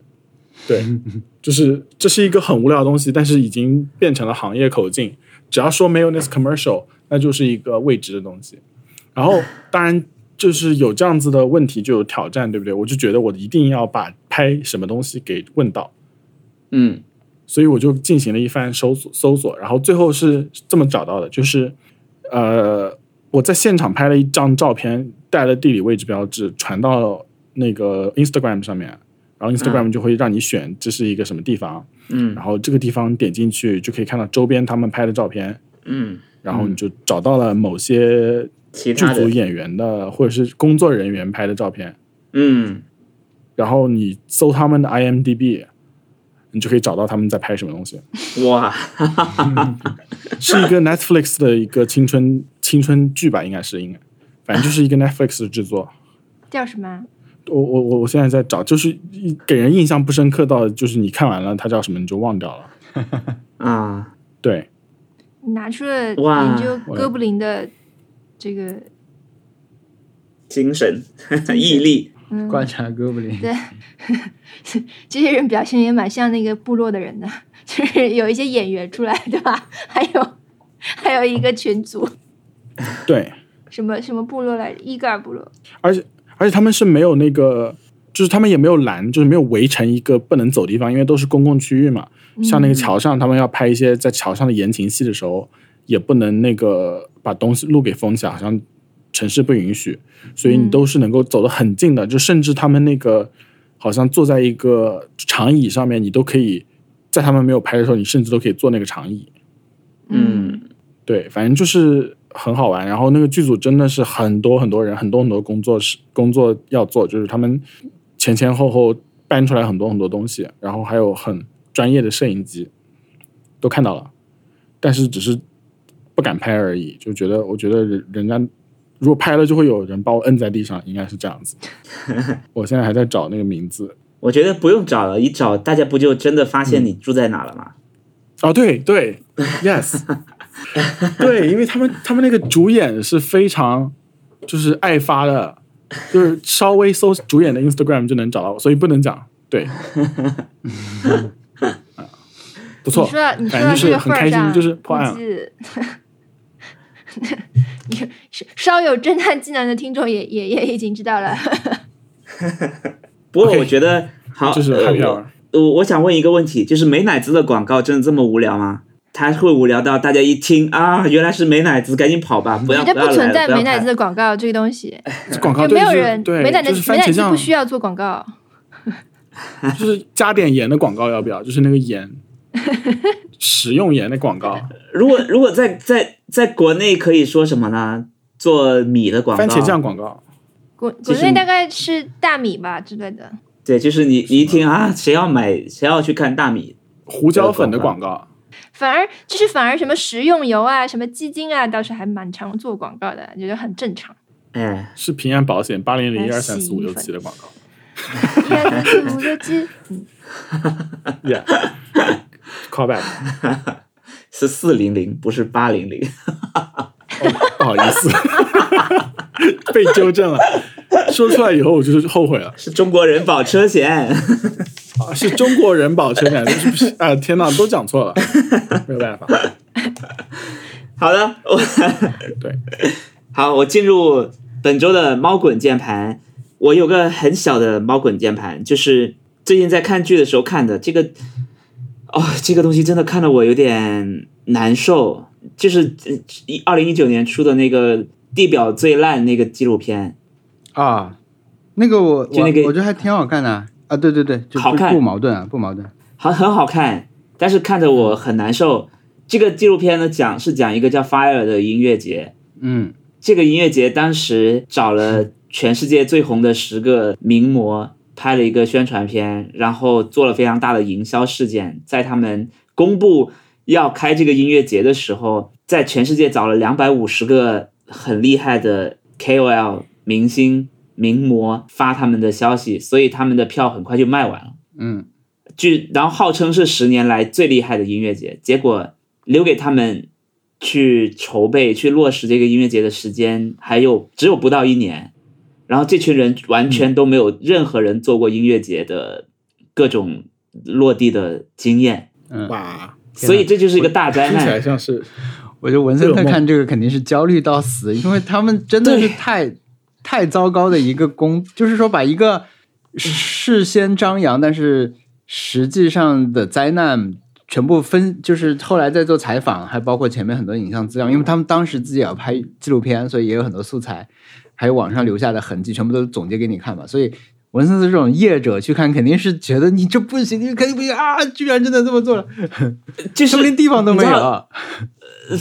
对，[laughs] 就是这是一个很无聊的东西，但是已经变成了行业口径。只要说 mayonnaise commercial，那就是一个未知的东西。然后，当然就是有这样子的问题，就有挑战，对不对？我就觉得我一定要把拍什么东西给问到。嗯所以我就进行了一番搜索搜索，然后最后是这么找到的，就是呃，我在现场拍了一张照片，带了地理位置标志，传到那个 Instagram 上面，然后 Instagram 就会让你选这是一个什么地方，嗯然后这个地方点进去就可以看到周边他们拍的照片，嗯，然后你就找到了某些剧其他的，组演员的或者是工作人员拍的照片，嗯然后你搜他们的 IMDB，你就可以找到他们在拍什么东西。哇，[laughs] 是一个 Netflix 的一个青春青春剧吧，应该是应该，反正就是一个 Netflix 的制作。叫什么？我我我我现在在找，就是一给人印象不深刻到，就是你看完了它叫什么你就忘掉了。[laughs] 啊，对，你拿出了研究哥布林的这个，精神毅力，嗯，观察哥布林，对，[laughs] 这些人表现也蛮像那个部落的人的，[laughs] 就是有一些演员出来，对吧？[laughs] 还有还有一个群组，对，什么什么部落来着？伊戈尔部落。而且而且他们是没有那个，就是他们也没有拦，就是没有围成一个不能走的地方，因为都是公共区域嘛。像那个桥上，他们要拍一些在桥上的言情戏的时候，也不能那个把东西路给封起来，好像城市不允许，所以你都是能够走得很近的，就甚至他们那个好像坐在一个长椅上面，你都可以在他们没有拍的时候，你甚至都可以坐那个长椅。嗯对，反正就是很好玩。然后那个剧组真的是很多很多人，很多很多工作室工作要做，就是他们前前后后搬出来很多很多东西，然后还有很专业的摄影机，都看到了，但是只是不敢拍而已。就觉得，我觉得人人家如果拍了，就会有人把我摁在地上，应该是这样子。[laughs] 我现在还在找那个名字。我觉得不用找了，一找大家不就真的发现你住在哪了吗？哦，对对，yes，[laughs] 对，因为他们他们那个主演是非常就是爱发的，就是稍微搜主演的 Instagram 就能找到我，所以不能讲。对，[laughs] 啊不错你，说你说反正就是到这个很开心，份儿上，就是破案估。计 [laughs] 你稍有侦探技能的听众也也也已经知道了。[laughs] 不过我觉得好，就是呃 happy 我。我我想问一个问题，就是美乃滋的广告真的这么无聊吗？它会无聊到大家一听啊，原来是美乃滋，赶紧跑吧，不要不存在美乃滋的广告这个东西，[laughs] 广告就对就没有人对，美乃滋美乃滋不，需要做广告。就是加点盐的广告要不要？就是那个盐，食用盐的广告，如果如果在在在国内可以说什么呢？做米的广告，番茄酱广告。国国内大概是大米吧之类的，对，就是你你一听啊，谁要买，谁要去看大米？胡椒粉的广告，反而就是反而什么食用油啊、什么鸡精啊，倒是还蛮常做广告的，觉得很正常。哎，是平安保险八零零一二三四五六七的广告。一二三四五六七，Yeah，call [laughs] back。[laughs] 是四零零，不是八零零。不好意思，[laughs] 被纠正了。说出来以后我就是后悔了。是中国人保车险。啊，是中国人保车险，是不是？啊，天哪，都讲错了，没有办法。好的，我 [laughs] 对，好，我进入本周的猫滚键盘。我有个很小的猫滚键盘，就是最近在看剧的时候看的。这个，哦，这个东西真的看得我有点难受。就是一二零一九年出的那个《地表最烂》那个纪录片，啊，那个我就那个我我觉得还挺好看的啊啊，对对对，就好看不矛盾啊，不矛盾。很很好看，但是看着我很难受。这个纪录片呢，讲是讲一个叫 Fire 的音乐节，嗯这个音乐节当时找了全世界最红的十个名模，拍了一个宣传片，然后做了非常大的营销事件。在他们公布要开这个音乐节的时候，在全世界找了两百五十个很厉害的 KOL 明星名模发他们的消息，所以他们的票很快就卖完了。嗯据然后号称是十年来最厉害的音乐节，结果留给他们去筹备、去落实这个音乐节的时间还有只有不到一年，然后这群人完全都没有任何人做过音乐节的各种落地的经验，嗯，哇，所以这就是一个大灾难听起来。像是我觉得文森特看这个肯定是焦虑到死，因为他们真的是太太糟糕的一个工，就是说把一个事先张扬，但是实际上的灾难全部分，就是后来在做采访，还包括前面很多影像资料，因为他们当时自己也要拍纪录片，所以也有很多素材，还有网上留下的痕迹，全部都总结给你看嘛，所以。文森特这种业者去看，肯定是觉得你这不行，你肯定不行啊！居然真的这么做了，就是说不定地方都没有。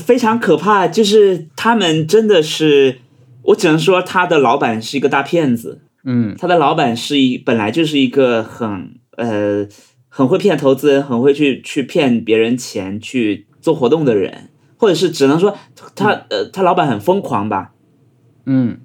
非常可怕，就是他们真的是，我只能说他的老板是一个大骗子，嗯他的老板是一本来就是一个很呃很会骗投资人，很会去去骗别人钱去做活动的人，或者是只能说他呃他老板很疯狂吧，嗯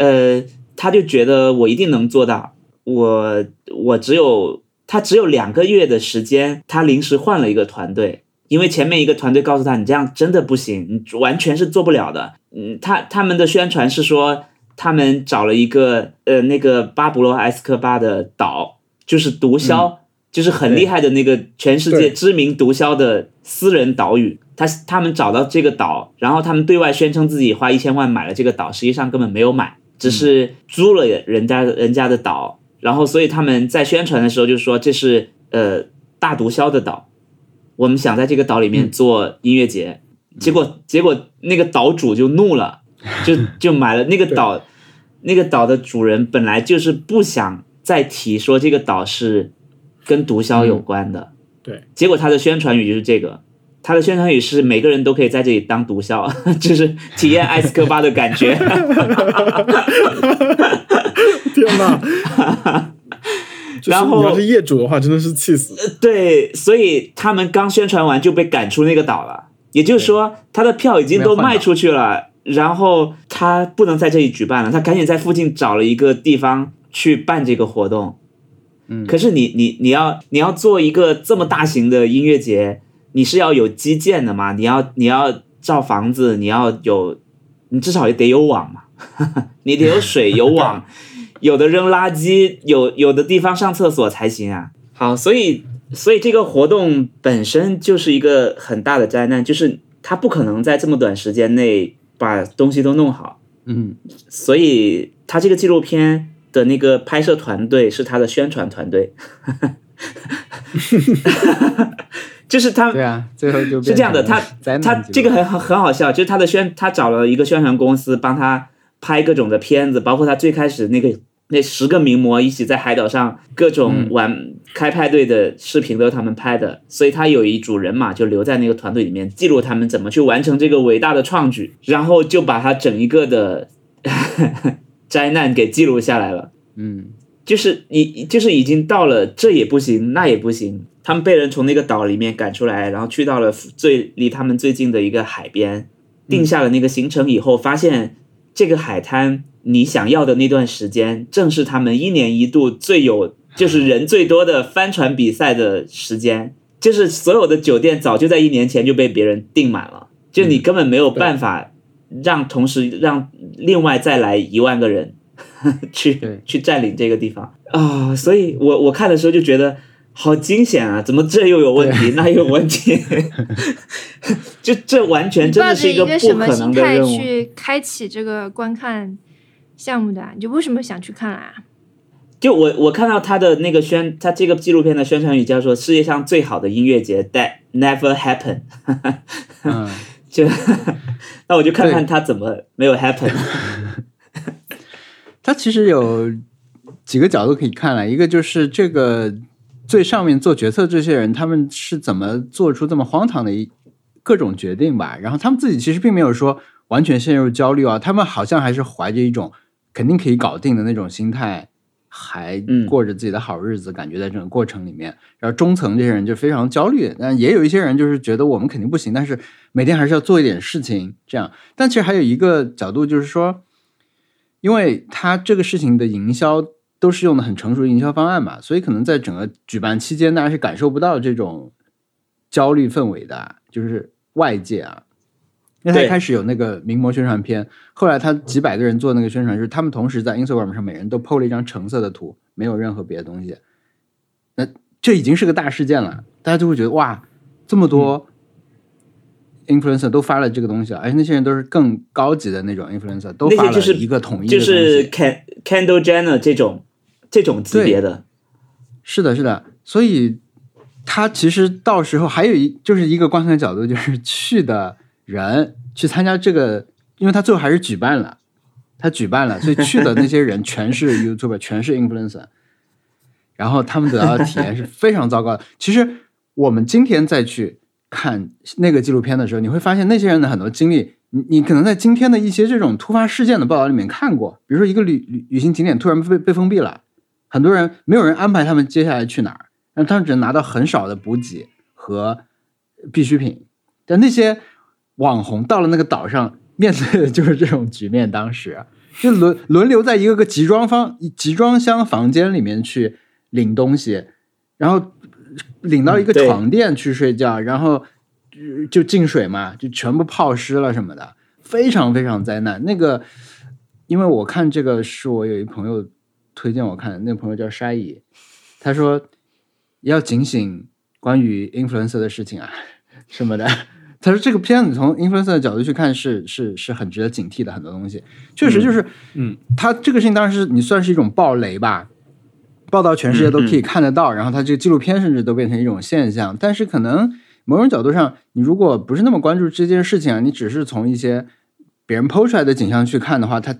呃他就觉得我一定能做到，我我只有他只有两个月的时间，他临时换了一个团队，因为前面一个团队告诉他你这样真的不行，你完全是做不了的。嗯，他他们的宣传是说他们找了一个呃那个巴布罗埃斯科巴的岛，就是毒枭，就是很厉害的那个全世界知名毒枭的私人岛屿。他他们找到这个岛，然后他们对外宣称自己花一千万买了这个岛，实际上根本没有买，只是租了人家人家的岛。然后，所以他们在宣传的时候就说这是呃大毒枭的岛，我们想在这个岛里面做音乐节。结果结果那个岛主就怒了，就 [laughs] 就买了那个岛，那个岛的主人本来就是不想再提说这个岛是跟毒枭有关的，对，结果他的宣传语就是这个，他的宣传语是每个人都可以在这里当毒枭，[laughs] 就是体验埃斯科巴的感觉。[laughs] 天哪！就是然后你要是业主的话，真的是气死。对，所以他们刚宣传完就被赶出那个岛了。也就是说，他的票已经都卖出去了，然后他不能在这里举办了，他赶紧在附近找了一个地方去办这个活动。嗯可是你你你要你要做一个这么大型的音乐节，你是要有基建的嘛？你要你要造房子，你要有，你至少也得有网嘛，[laughs] 你得有水有网，[laughs] 有的扔垃圾，有有的地方上厕所才行啊。好，所以所以这个活动本身就是一个很大的灾难，就是他不可能在这么短时间内把东西都弄好。嗯所以他这个纪录片的那个拍摄团队是他的宣传团队，[laughs] 就是他对啊，最后就是这样的，他他这个很很很好笑，就是他的宣他找了一个宣传公司帮他拍各种的片子，包括他最开始那个那十个名模一起在海岛上各种嗯玩、开派对的视频都是他们拍的，所以他有一组人马就留在那个团队里面，记录他们怎么去完成这个伟大的创举，然后就把他整一个的 [laughs] 灾难给记录下来了。嗯就是已就是已经到了这也不行那也不行，他们被人从那个岛里面赶出来，然后去到了最离他们最近的一个海边，定下了那个行程以后，发现这个海滩你想要的那段时间，正是他们一年一度最有 [laughs] 就是人最多的帆船比赛的时间，就是所有的酒店早就在一年前就被别人订满了，就你根本没有办法让同时让另外再来一万个人 [laughs] 去去占领这个地方。啊、所以我我看的时候就觉得好惊险啊！怎么这又有问题，那又有问题？[laughs] 就这完全真的是一个什不可么心态能的任务。去开启这个观看项目的啊？你就为什么想去看啊？就我我看到他的那个宣，他这个纪录片的宣传语叫做“世界上最好的音乐节 that never happen”，[laughs] 嗯，就那我就看看他怎么没有 happen。他其实有几个角度可以看了，一个就是这个最上面做决策这些人，他们是怎么做出这么荒唐的一各种决定吧。然后他们自己其实并没有说完全陷入焦虑啊，他们好像还是怀着一种肯定可以搞定的那种心态，还嗯过着自己的好日子，感觉在这种过程里面。然后中层这些人就非常焦虑，但也有一些人就是觉得我们肯定不行，但是每天还是要做一点事情，这样。但其实还有一个角度就是说。因为他这个事情的营销都是用的很成熟的营销方案嘛，所以可能在整个举办期间，大家是感受不到这种焦虑氛围的，就是外界啊，因为他一开始有那个名模宣传片，后来他几百个人做那个宣传，就是他们同时在 Instagram 上每人都 PO 了一张橙色的图，没有任何别的东西。那这已经是个大事件了，大家就会觉得哇，这么多 influencer 都发了这个东西了，而且那些人都是更高级的那种 influencer，都发了就是一个统一的就东西。是 Can Kendall Jenner 这种这种级别的，是的，是的，所以他其实到时候还有一就是一个观看角度，就是去的人去参加这个，因为他最后还是举办了，他举办了，所以去的那些人 [laughs] 全是 YouTuber，全是 influencer，然后他们得到的体验是非常糟糕的。其实我们今天再去看那个纪录片的时候，你会发现那些人的很多经历。你你可能在今天的一些这种突发事件的报道里面看过，比如说一个旅旅旅行景点突然被被封闭了，很多人没有人安排他们接下来去哪儿，那他们只能拿到很少的补给和必需品。但那些网红到了那个岛上，面对的就是这种局面。当时啊就轮轮流在一个个集装方、集装箱房间里面去领东西，然后领到一个床垫去睡觉，然后呃就进水嘛，就全部泡湿了什么的，非常非常灾难。那个，因为我看这个是我有一朋友推荐我看，那个朋友叫沙乙，他说要警醒关于 influencer 的事情啊 [laughs] 什么的。他说这个片子从 influencer 的角度去看是是是很值得警惕的，很多东西。确实就是，嗯，他这个事情当然是你算是一种暴雷吧，报道全世界都可以看得到，然后他这个纪录片甚至都变成一种现象，但是可能某种角度上，你如果不是那么关注这件事情啊，你只是从一些别人抛出来的景象去看的话，它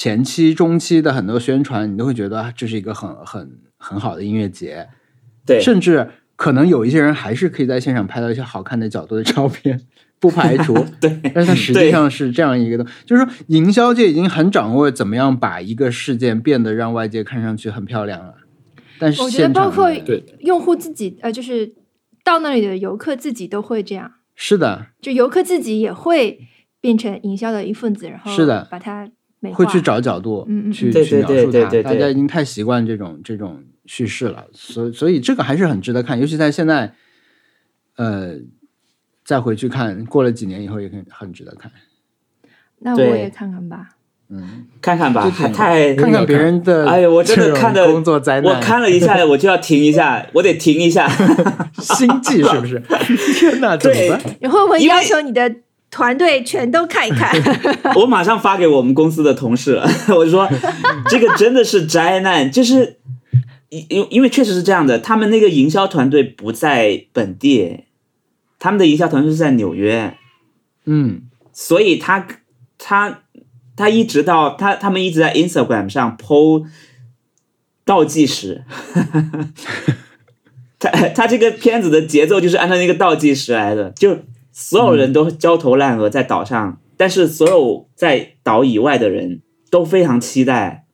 前期、中期的很多宣传，你都会觉得啊这是一个很很很好的音乐节，对，甚至可能有一些人还是可以在现场拍到一些好看的角度的照片，[laughs] 不排除。[laughs] 对，但是它实际上是这样一个东，就是说营销界已经很掌握怎么样把一个事件变得让外界看上去很漂亮了。但是我觉得包括对用户自己，呃，就是到那里的游客自己都会这样，是的，就游客自己也会变成营销的一份子，然后是的把它。会去找角度嗯去去描述它，大家已经太习惯这种这种叙事了，所以所以这个还是很值得看，尤其在现在，呃，再回去看，过了几年以后也很很值得看。那我也看看吧。嗯，看看吧，太看看别人的，哎呀我真的看的工作灾难，我看了一下，[laughs] 我就要停一下，我得停一下。[laughs] 心悸是不是？[laughs] 天哪，怎么对办？你会不会要求你的团队全都看一看？[laughs] 我马上发给我们公司的同事了，[laughs] 我就说这个真的是灾难，就是因因因为确实是这样的，他们那个营销团队不在本地，他们的营销团队是在纽约，嗯，所以他他他一直到他他们一直在 Instagram 上 PO 倒计时，[laughs] 他他这个片子的节奏就是按照那个倒计时来的，就所有人都焦头烂额在岛上，但是所有在岛以外的人都非常期待，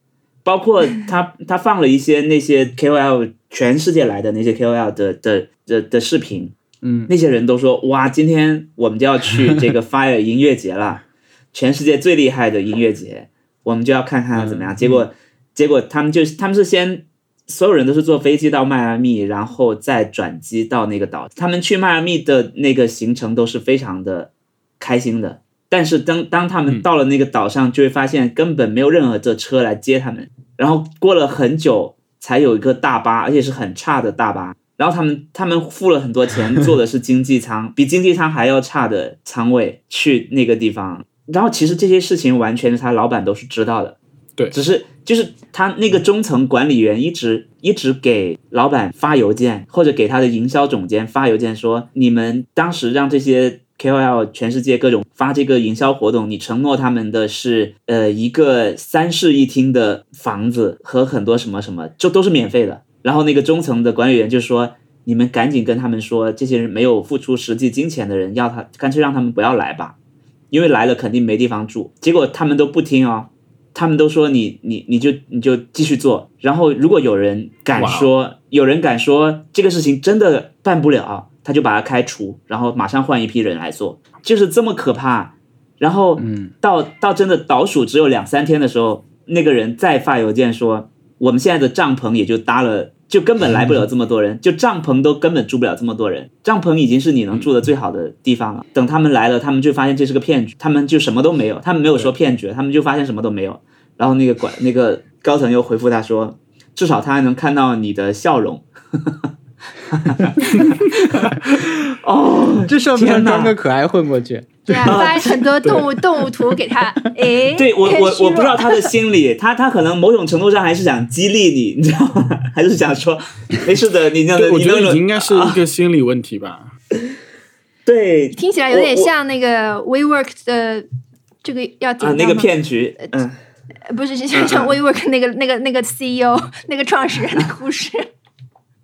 包括 [laughs] 他他放了一些那些 KOL 全世界来的那些 KOL 的的的的视频，嗯，那些人都说哇，今天我们就要去 [laughs] 这个 Fire 音乐节了，全世界最厉害的音乐节，我们就要看看它怎么样。结果结果他们就他们是先所有人都是坐飞机到迈阿密，然后再转机到那个岛。他们去迈阿密的那个行程都是非常的开心的，但是当当他们到了那个岛上，就会发现根本没有任何的车来接他们，然后过了很久才有一个大巴，而且是很差的大巴。然后他们他们付了很多钱，坐的是经济舱，[laughs] 比经济舱还要差的舱位去那个地方。然后其实这些事情完全是他老板都是知道的，对只是就是他那个中层管理员一直一直给老板发邮件，或者给他的营销总监发邮件说，你们当时让这些 KOL 全世界各种发这个营销活动，你承诺他们的是呃一个三室一厅的房子和很多什么什么，就都是免费的。然后那个中层的管理员就说。你们赶紧跟他们说，这些人没有付出实际金钱的人，要他干脆让他们不要来吧，因为来了肯定没地方住。结果他们都不听哦，他们都说你你你就你就继续做。然后如果有人敢说，有人敢说这个事情真的办不了，他就把他开除，然后马上换一批人来做，就是这么可怕。然后嗯到到真的倒数只有两三天的时候，那个人再发邮件说，我们现在的帐篷也就搭了就根本来不了这么多人，就帐篷都根本住不了这么多人，帐篷已经是你能住的最好的地方了。等他们来了，他们就发现这是个骗局，他们就什么都没有，他们没有说骗局，他们就发现什么都没有。然后那个管那个高层又回复他说，至少他还能看到你的笑容。[laughs] 哦，这上面装个可爱混过去，对啊，[laughs] 发很多动物动物图给他，[laughs] 诶，对我我我不知道他的心理，他他可能某种程度上还是想激励你，你知道吗？还是想说没事的，你那对，个我觉得你那个应该是一个心理问题吧。对听起来有点像那个 WeWork 的这个要紧啊那个骗局，嗯。呃不是，是像像 WeWork 那个那个那个 CEO 那个创始人的故事。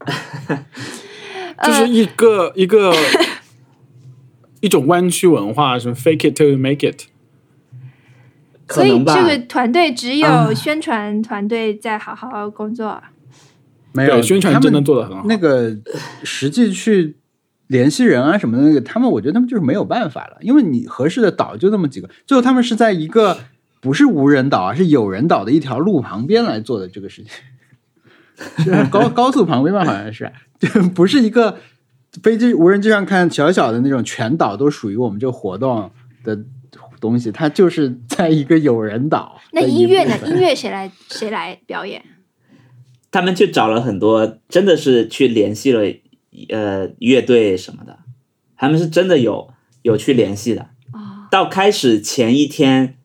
[laughs] 就是一个一个一种弯曲文化，什么 fake it till you make it。所以这个团队只啊有宣传团队在好好工作。没有，宣传真的做的很好。那个实际去联系人啊什么的，那个他们我觉得他们就是没有办法了，因为你合适的岛就那么几个，最后他们是在一个不是无人岛啊，是有人岛的一条路旁边来做的这个事情，是 [laughs] 高高速旁边吧，好像是，就 [laughs] 不是一个飞机无人机上看小小的那种全岛都属于我们这个活动的东西，它就是在一个有人岛那音乐呢？音乐谁来谁来表演？他们去找了很多，真的是去联系了呃乐队什么的，他们是真的有有去联系的。哦，到开始前一天，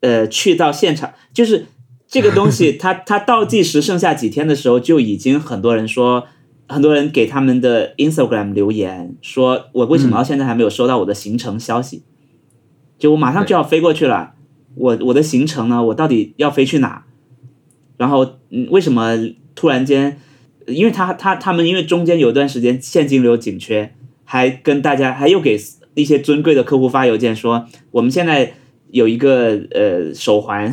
呃，去到现场，就是这个东西，它它倒计时剩下几天的时候，就已经很多人说，很多人给他们的 Instagram 留言说，我为什么到现在还没有收到我的行程消息？就我马上就要飞过去了，我我的行程呢？我到底要飞去哪？然后，嗯，为什么突然间？因为他他他们因为中间有段时间现金流紧缺，还跟大家还又给一些尊贵的客户发邮件说，我们现在有一个呃手环，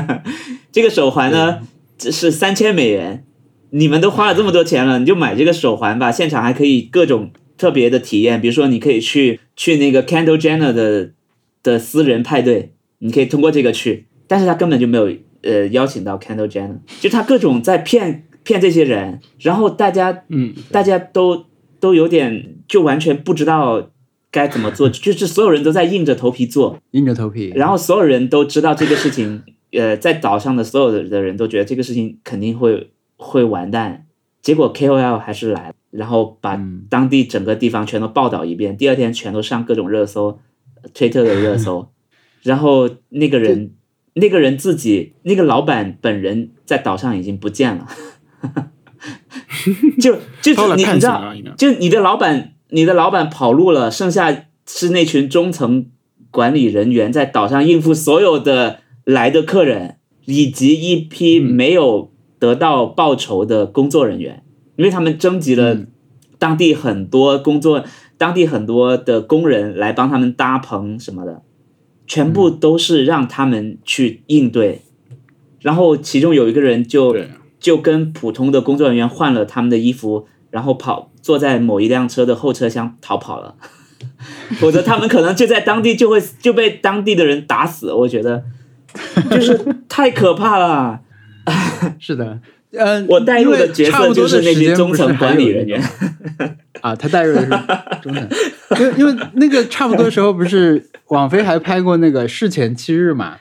[laughs] 这个手环呢这是三千美元，你们都花了这么多钱了，你就买这个手环吧，现场还可以各种特别的体验，比如说你可以去去那个 Kendall Jenner 的的私人派对，你可以通过这个去，但是他根本就没有呃邀请到 Kendall Jenner，就他各种在骗骗这些人，然后大家嗯，大家都都有点就完全不知道该怎么做，[laughs] 就是所有人都在硬着头皮做，硬着头皮，然后所有人都知道这个事情，[laughs] 呃，在岛上的所有的的人都觉得这个事情肯定会会完蛋，结果 KOL 还是来了，然后把嗯。当地整个地方全都报道一遍，第二天全都上各种热搜，推特的热搜，[laughs] 然后那个人那个人自己那个老板本人在岛上已经不见了，就就你你知道。就你的老板，你的老板跑路了，剩下是那群中层管理人员在岛上应付所有的来的客人，以及一批没有得到报酬的工作人员，因为他们征集了嗯。当地很多工作，当地很多的工人来帮他们搭棚什么的，全部都是让他们去应对。然后其中有一个人就，就跟普通的工作人员换了他们的衣服，然后跑坐在某一辆车的后车厢逃跑了，[laughs] 否则他们可能就在当地就会就被当地的人打死。我觉得。就是太可怕了。[laughs] 是的，呃，我带入的角差不多色就是那些中层管理人员。啊，他带入的是中层，因为因为那个差不多时候不是网飞还拍过那个事前七日嘛，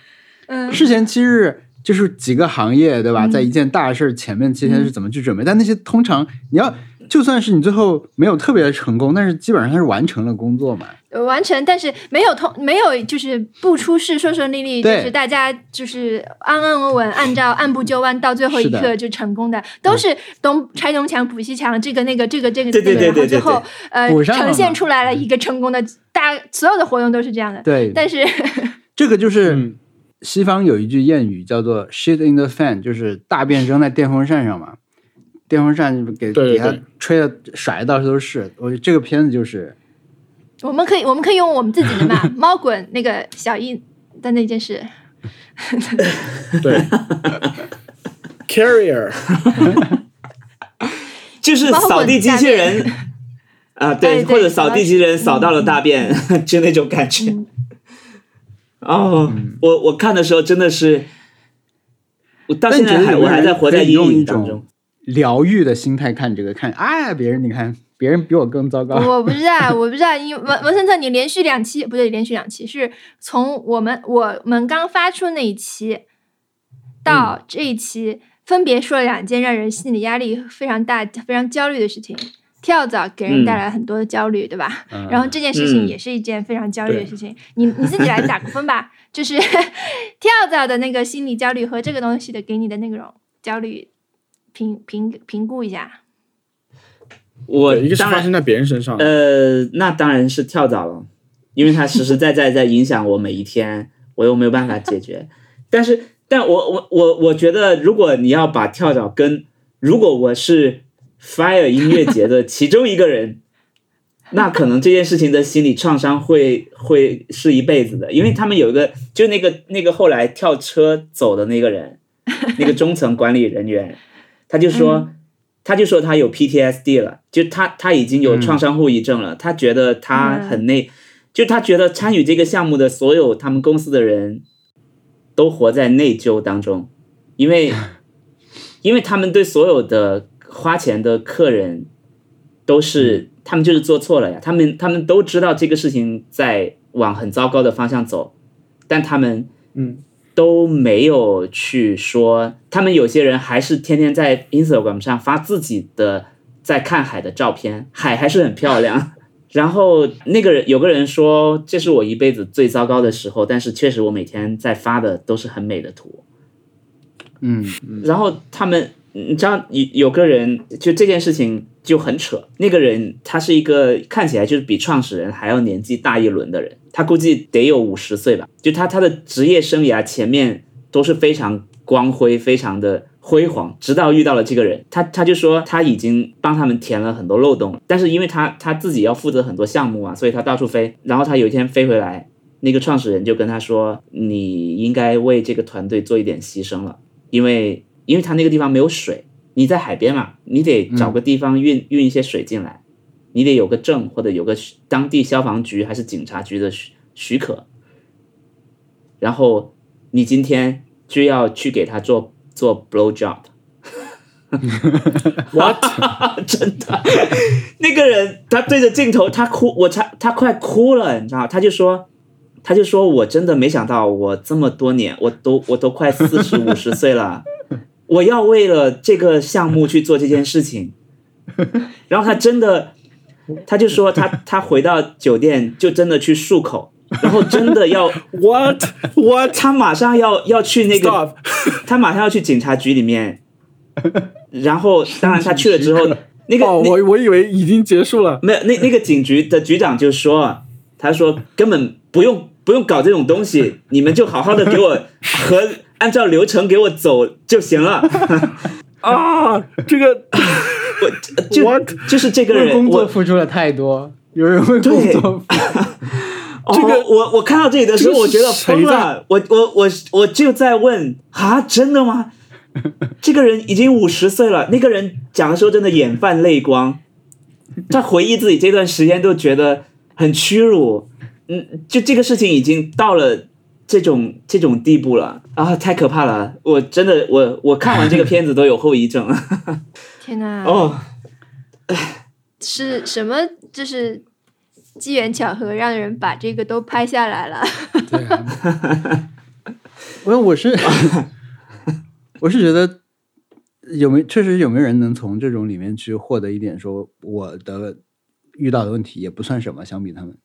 嗯，事前七日就是几个行业对吧，嗯。在一件大事前面七天是怎么去准备，但那些通常你要就算是你最后没有特别的成功，但是基本上他是完成了工作嘛，呃完成，但是没有通，没有就是不出事，顺顺利利，就是大家就是安安稳稳，按照按部就班，到最后一刻就成功的，都是东拆东墙补西墙，这个那个这个这个对对这个，对对对。然后最后呃呈现出来了一个成功的，大所有的活动都是这样的，对，但是 [laughs] 这个就是嗯。西方有一句谚语叫做 “shit in the fan”，就是大便扔在电风扇上嘛，电风扇给给它对对对。吹的甩的到处都是。我觉得这个片子就是我们可以我们可以用我们自己的嘛，[laughs] 猫滚那个小易的那件事，[laughs] 对，Carrier，[laughs] 就是扫地机器人。啊，对，或者扫地机器人扫到了大便，就那种感觉。嗯。哦，我我看的时候真的是，我到现在还我还在活在阴影当中。疗愈的心态看这个，看哎，别人你看别人比我更糟糕，我不知道，[laughs] 我不知道，因为文文森特，你连续两期不对，连续两期是从我们我们刚发出那一期到这一期，分别说了两件让人心理压力非常大、非常焦虑的事情。跳蚤给人带来很多的焦虑，对吧？嗯然后这件事情也是一件非常焦虑的事情。你你自己来打个分吧，[laughs] 就是 [laughs] 跳蚤的那个心理焦虑和这个东西的给你的那种焦虑评评评估一下。我对一个是当然发生在别人身上，呃，那当然是跳蚤了，因为它实实在在在影响我每一天，我又没有办法解决。但是，但我我我我觉得，如果你要把跳蚤跟，如果我是 Fire 音乐节的其中一个人，那可能这件事情的心理创伤会会是一辈子的，因为他们有一个，就那个那个后来跳车走的那个人，那个中层管理人员，他就说。他就说他有 PTSD 了，就他他已经有创伤后遗症了，他觉得他很内，就他觉得参与这个项目的所有他们公司的人都活在内疚当中，因为 [laughs] 因为他们对所有的花钱的客人都是他们就是做错了呀，他们他们都知道这个事情在往很糟糕的方向走，但他们嗯都没有去说，他们有些人还是天天在 Instagram 上发自己的在看海的照片，海还是很漂亮。[laughs] 然后那个人有个人说，这是我一辈子最糟糕的时候，但是确实我每天在发的都是很美的图。嗯，然后他们，你知道，有有个人就这件事情就很扯。那个人他是一个看起来就是比创始人还要年纪大一轮的人，他估计得有五十岁吧。就他他的职业生涯前面都是非常光辉、非常的辉煌，直到遇到了这个人，他他就说他已经帮他们填了很多漏洞，但是因为他他自己要负责很多项目啊，所以他到处飞。然后他有一天飞回来，那个创始人就跟他说：“你应该为这个团队做一点牺牲了。”因为因为他那个地方没有水，你在海边嘛，你得找个地方运、运一些水进来，你得有个证或者有个当地消防局还是警察局的许许可，然后你今天就要去给他做做 blow job。[laughs] what？[laughs] 真的，那个人他对着镜头，他哭，我他他快哭了，你知道，他就说，他就说我真的没想到，我这么多年，我都我都快四十五十岁了，我要为了这个项目去做这件事情，[laughs] 然后他真的，他就说他 [laughs] 他回到酒店就真的去漱口，然后真的要 [laughs] What? What? 他马上要要去那个他马上要去警察局里面，然后当然他去了之后，那个哦，我我以为已经结束了。没有那那个警局的局长就说，他说根本不用不用搞这种东西，你们就好好的给我和按照流程给我走就行了。[laughs] 啊，这个 [laughs] 我就？就是这个人，我工作付出了太多，有人为工对作付 [laughs] 这个我我看到这里的时候，我觉得疯谁了。我我我我就在问啊，真的吗？这个人已经五十岁了，那个人讲的时候真的眼泛泪光，他回忆自己这段时间都觉得很屈辱。嗯，就这个事情已经到了这种这种地步了啊，太可怕了！我真的我我看完这个片子都有后遗症。[laughs] [laughs] 天哪！哦，是什么？就是机缘巧合，让人把这个都拍下来了。对啊，我我是 [laughs] 我是觉得有没确实有没有人能从这种里面去获得一点说我的遇到的问题也不算什么，相比他们。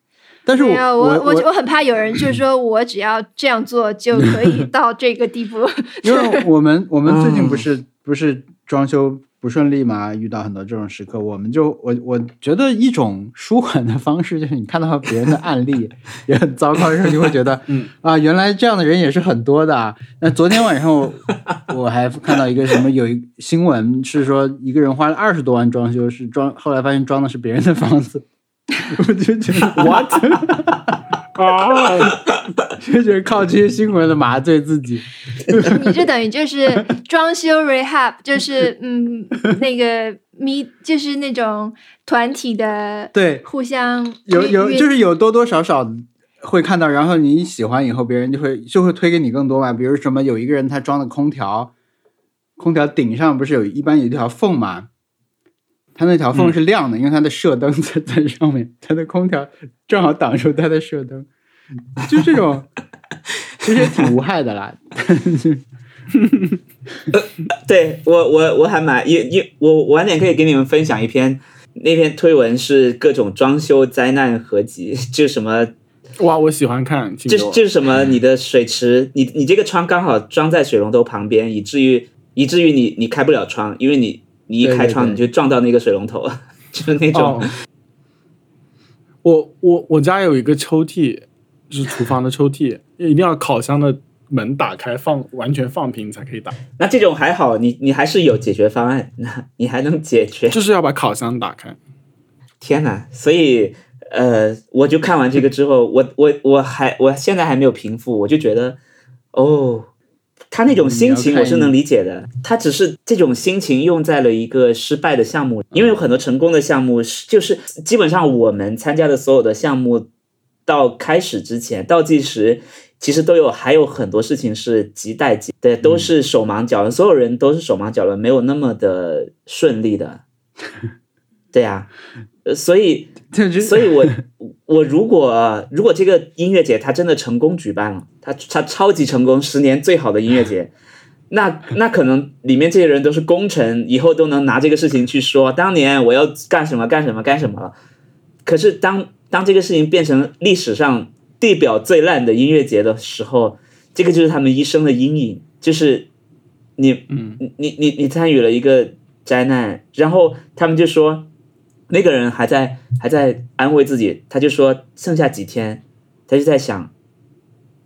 但是我没有，我我我很怕有人就是说我只要这样做就可以 [laughs] 到这个地步。因为我们我们最近不是、不是装修不顺利嘛，遇到很多这种时刻，我们就我我觉得一种舒缓的方式就是你看到别人的案例 [laughs] 也很糟糕的时候，你会觉得，[laughs] 嗯啊，原来这样的人也是很多的啊。那昨天晚上我我还看到一个什么有一新闻是说一个人花了二十多万装修，是装后来发现装的是别人的房子，[laughs] 我就觉得 [laughs] What？[laughs] 啊，就觉得靠这些新闻来麻醉自己。你这等于就是装修 rehab，就是嗯，那个咪，就是那种团体的对，互相有有就是有多多少少会看到，然后你喜欢以后，别人就会就会推给你更多嘛。比如什么有一个人他装的空调，空调顶上不是有一般有一条缝吗？它那条缝是亮的，因为它的射灯在 [laughs] 在上面，它的空调正好挡住它的射灯，就这种 [laughs] 其实也挺无害的啦。[laughs] 对我我我还蛮也也我晚点可以给你们分享一篇，那篇推文是各种装修灾难合集，就什么哇，我喜欢看，请就是就是什么你的水池，你你这个窗刚好装在水龙头旁边，以至于以至于你你开不了窗，因为你你一开窗你就撞到那个水龙头，[laughs] 就是那种、哦，我我我家有一个抽屉，就是厨房的抽屉，一定要烤箱的门打开放完全放平才可以打，那这种还好，你你还是有解决方案，[laughs] 那你还能解决。就是要把烤箱打开。[laughs] 天哪！所以呃，我就看完这个之后，我我我还我现在还没有平复，我就觉得哦，他那种心情我是能理解的，他只是这种心情用在了一个失败的项目，因为有很多成功的项目是就是基本上我们参加的所有的项目到开始之前倒计时。其实都有，还有很多事情是亟待急，对，都是手忙脚乱，所有人都是手忙脚乱，没有那么的顺利的，对呀、呃所以就是所以我我如果如果这个音乐节它真的成功举办了，它它超级成功，十年最好的音乐节，那那可能里面这些人都是功臣，以后都能拿这个事情去说，当年我要干什么干什么干什么了。可是当当这个事情变成历史上地表最烂的音乐节的时候，这个就是他们一生的阴影，就是你嗯，你你你你参与了一个灾难，然后他们就说那个人还在还在安慰自己，他就说剩下几天，他就在想，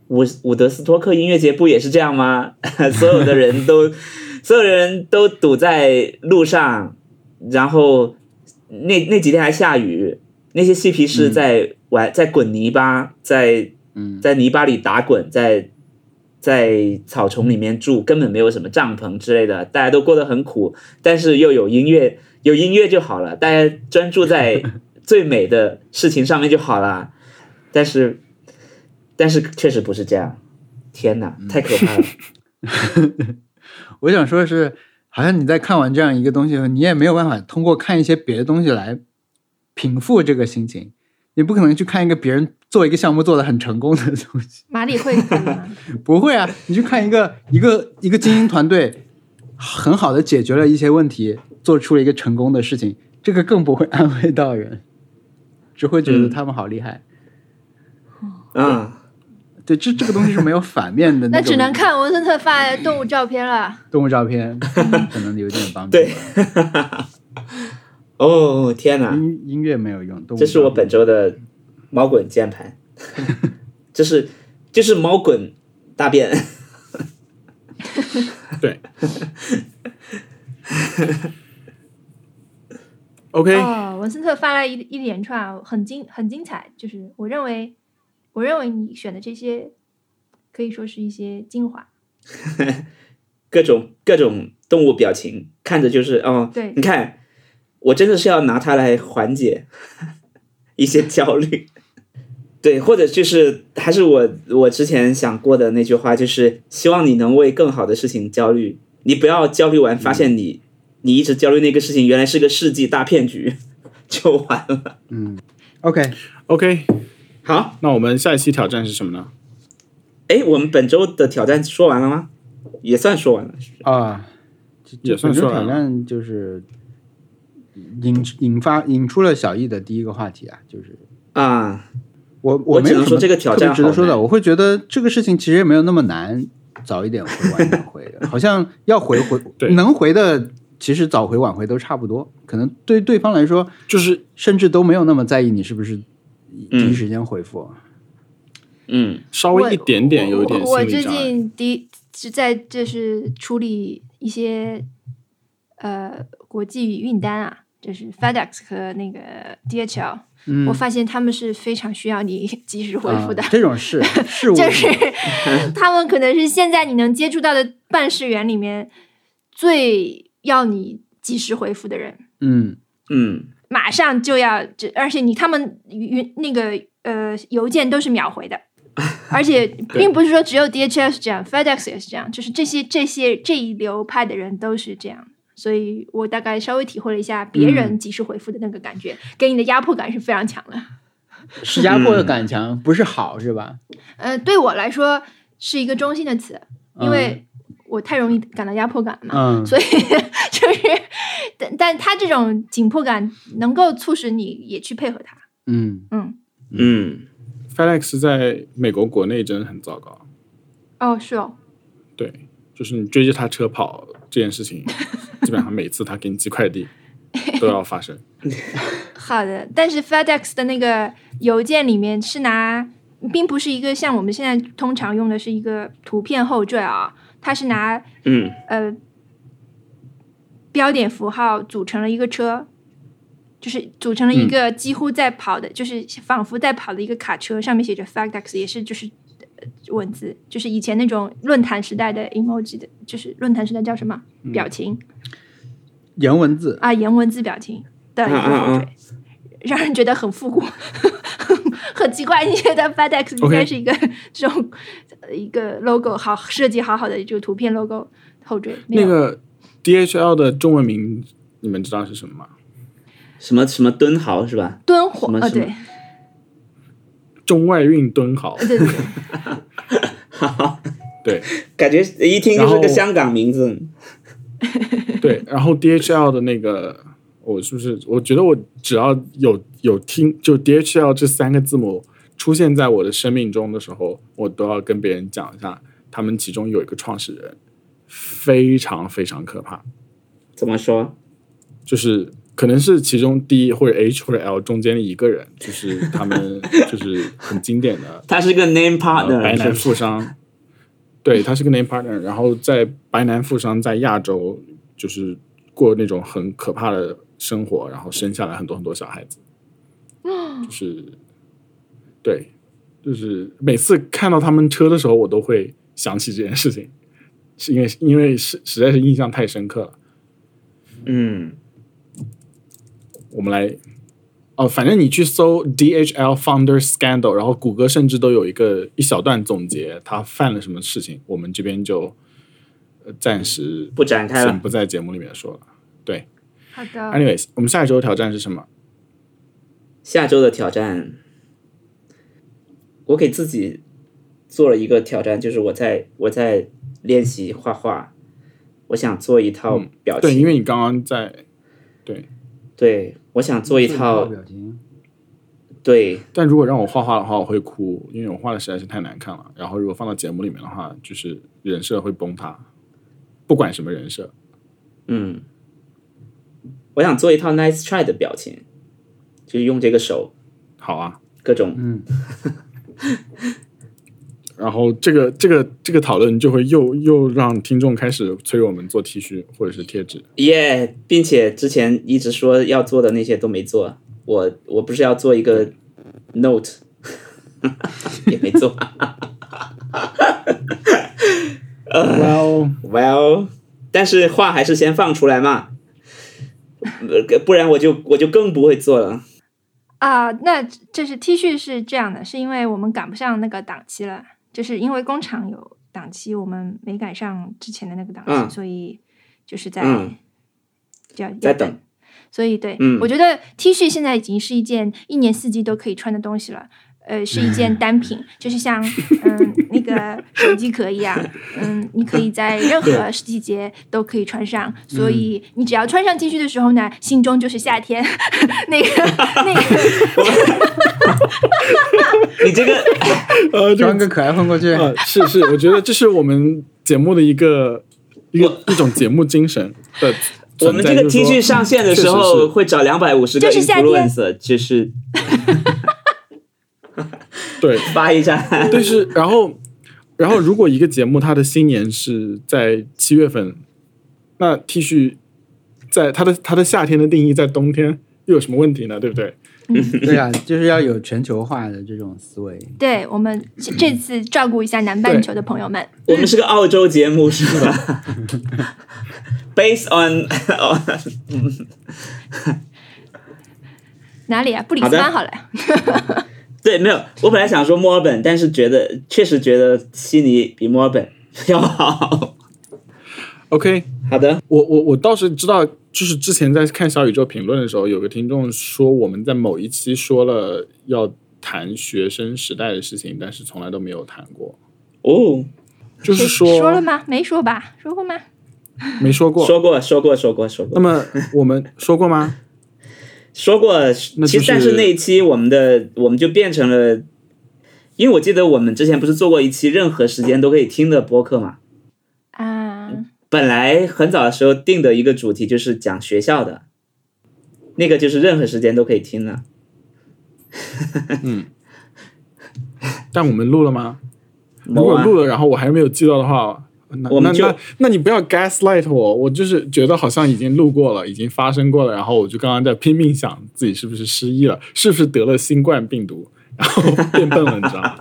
伍伍德斯托克音乐节不也是这样吗？[laughs] 所有的人都 [laughs] 所有人都堵在路上，然后那那几天还下雨，那些嬉皮士在玩、在滚泥巴，在嗯，在泥巴里打滚，在在草丛里面住，根本没有什么帐篷之类的，大家都过得很苦，但是又有音乐，有音乐就好了，大家专注在最美的事情上面就好了。但是，但是确实不是这样，天哪，太可怕了！[laughs] 我想说的是，好像你在看完这样一个东西后，你也没有办法通过看一些别的东西来平复这个心情。你不可能去看一个别人做一个项目做的很成功的东西，[laughs] 马里会？[laughs] 不会啊！你去看一个一个一个精英团队很好的解决了一些问题，做出了一个成功的事情，这个更不会安慰到人，[laughs] 只会觉得嗯他们好厉害。嗯，对，这这个东西是没有反面的那种 [laughs] 只能看文森特发的动物照片了。[laughs] 动物照片，可能有点帮助。对，哦天哪，音音乐没有用，动物这是我本周的猫滚键盘，就是就是猫滚大便。对。OK，、哦，文森特发来一一连串很精很精彩，就是我认为，我认为你选的这些可以说是一些精华。[laughs] 各种各种动物表情，看着就是哦，对你看，我真的是要拿它来缓解 [laughs] 一些焦虑，对，或者就是还是我我之前想过的那句话，就是希望你能为更好的事情焦虑，你不要焦虑完发现你、你一直焦虑那个事情原来是个世纪大骗局，[laughs] 就完了。嗯 OK，OK，好，那我们下一期挑战是什么呢？哎，我们本周的挑战说完了吗？也算说完了，啊，也算说完了。战就是引引发引出了小易的第一个话题啊，就是啊，我我只能没有什么说这个挑特别战值得说的，我会觉得这个事情其实也没有那么难，早一点回晚一点回，好像要回回对能回的，其实早回晚回都差不多，可能对对方来说，就是甚至都没有那么在意你是不是第嗯一时间回复。嗯稍微一点点有一点我我最。近第是在就是处理一些呃国际运单啊，就是 FedEx 和那个 DHL，、嗯，我发现他们是非常需要你 [laughs] 及时回复的。啊这种事 [laughs] 事务就是他们可能是现在你能接触到的办事员里面最要你及时回复的人，嗯嗯马上就要，这而且你他们云那个呃邮件都是秒回的，[laughs] 而且并不是说只有 DHL 是这样，FedEx 也是这样，就是这些这些这一流派的人都是这样。所以我大概稍微体会了一下别人及时回复的那个感觉，给你的压迫感是非常强的。[laughs] 是压迫的感强，不是好是吧？呃，对我来说是一个中性的词，因为我太容易感到压迫感了嘛，嗯。所以 [laughs] 就是，但但他这种紧迫感能够促使你也去配合他。嗯，嗯，嗯，FedEx 在美国国内真的很糟糕，哦，是哦，对，就是你追着他车跑这件事情，[laughs] 基本上每次他给你寄快递 [laughs] 都要发生。好的，但是 FedEx 的那个邮件里面是拿，并不是一个像我们现在通常用的是一个图片后缀啊，它是拿嗯。呃标点符号组成了一个车，就是组成了一个几乎在跑的，就是仿佛在跑的一个卡车，上面写着 FedEx，也是就是。呃文字就是以前那种论坛时代的 emoji 的，就是论坛时代叫什么表情、颜文字，啊，颜文字表情的一个后缀，让人觉得很复古，[laughs] 很奇怪。你觉得 FedEx 应该是一个这种呃一个 logo 好设计好好的这个图片 logo 后缀，那个 DHL 的中文名你们知道是什么吗？什么什么敦豪是吧？敦煌啊，对中外运敦豪，对对对，对 [laughs] 感觉一听就是个香港名字。[laughs] 对。然后 DHL 的那个，我是不是？我觉得我只要有有听，就 DHL 这三个字母出现在我的生命中的时候，我都要跟别人讲一下，他们其中有一个创始人非常非常可怕，怎么说？就是可能是其中 D 或者 H 或者 L 中间的一个人，就是他们 [laughs] 就是很经典的 [laughs] 他是个 name 呃 partner，白南是不是富商，对他是个 name partner，然后在白男富商在亚洲就是过那种很可怕的生活，然后生下来很多很多小孩子，就是对，就是每次看到他们车的时候，我都会想起这件事情，是因为因为实实在是印象太深刻了。嗯，我们来，哦，反正你去搜 DHL founder scandal，然后谷歌甚至都有一个一小段总结他犯了什么事情，我们这边就呃暂时不展开了。先不在节目里面说了。对好的，，anyways，我们下一周的挑战是什么？下周的挑战，我给自己做了一个挑战，就是我在我在练习画画，我想做一套表情。对，因为你刚刚在对，对我想做一套表情，对但如果让我画画的话，我会哭，因为我画的实在是太难看了。然后如果放到节目里面的话，就是人设会崩塌，不管什么人设。嗯，我想做一套 nice try 的表情，就是用这个手好啊，各种嗯，[laughs] 然后这个这个这个讨论就会又又让听众开始催我们做 T 恤或者是贴纸。耶并且之前一直说要做的那些都没做。我我不是要做一个 note，[laughs] 也没做。[laughs] Well，Well，但是话还是先放出来嘛，呃不然我就我就更不会做了。啊，那这是 T 恤是这样的，是因为我们赶不上那个档期了，就是因为工厂有档期，我们没赶上之前的那个档期，嗯所以就是在、嗯就要在等。所以对，嗯我觉得 T 恤现在已经是一件一年四季都可以穿的东西了。呃，是一件单品，[laughs] 就是像嗯那个手机壳一样，嗯，你可以在 [laughs] 任何季节都可以穿上，所以你只要穿上 T 恤的时候呢，心中就是夏天。那 [laughs] 个那个，你这个呃，装个可爱混过去，呃，是是，我觉得这是我们节目的一个一个一种节目精神的存在。我们这个 T 恤上线的时候会找两百五十个就是夏天 influencer，就是对，发一下。[laughs] 但是然后然后如果一个节目它的新年是在七月份，那 T 恤在它的它的夏天的定义在冬天又有什么问题呢？对不对？[laughs] 对啊，就是要有全球化的这种思维。对我们这这次照顾一下南半球的朋友们。我们是个澳洲节目是吧？[laughs] Based on，哪里啊？布里斯班好了。对，没有，我本来想说墨尔本，但是觉得确实觉得悉尼比墨尔本 [laughs] 要好。OK，好的，我我我倒是知道，就是之前在看小宇宙评论的时候，有个听众说我们在某一期说了要谈学生时代的事情，但是从来都没有谈过。哦，就是说说了吗？没说吧？说过吗？没说过。说过，说过，说过，说过，那么我们说过吗？说过。那其实，但是是那一期我们的我们就变成了，因为我记得我们之前不是做过一期任何时间都可以听的播客嘛。啊，本来很早的时候定的一个主题就是讲学校的，那个就是任何时间都可以听的。[laughs] 但我们录了吗？如果录了，然后我还没有记到的话，那我们就那那那你不要 gaslight 我，我就是觉得好像已经录过了，已经发生过了，然后我就刚刚在拼命想自己是不是失忆了，是不是得了新冠病毒，然后变笨了，你知道吗？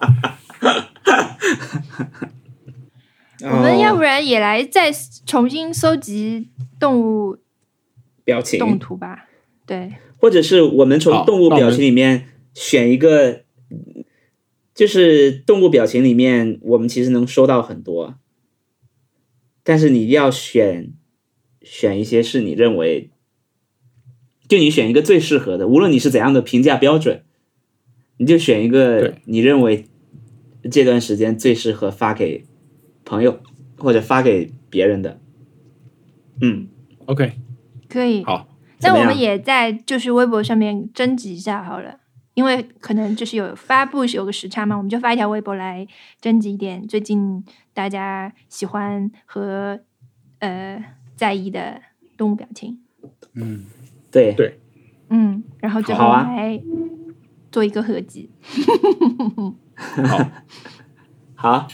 [laughs] 我们要不哦然也来再重新搜集动物表情，动图吧？对，或者是我们从动物表情里面选一个，就是动物表情里面，我们其实能收到很多，但是你要选选一些是你认为，就你选一个最适合的，无论你是怎样的评价标准，你就选一个你认为这段时间最适合发给朋友或者发给别人的。嗯，OK，可以。好，那我们也在就是微博上面征集一下好了，因为可能就是有发布有个时差嘛，我们就发一条微博来征集一点最近大家喜欢和呃在意的动物表情，嗯对对嗯，然后最后好啊来做一个合集。好，[laughs] 好，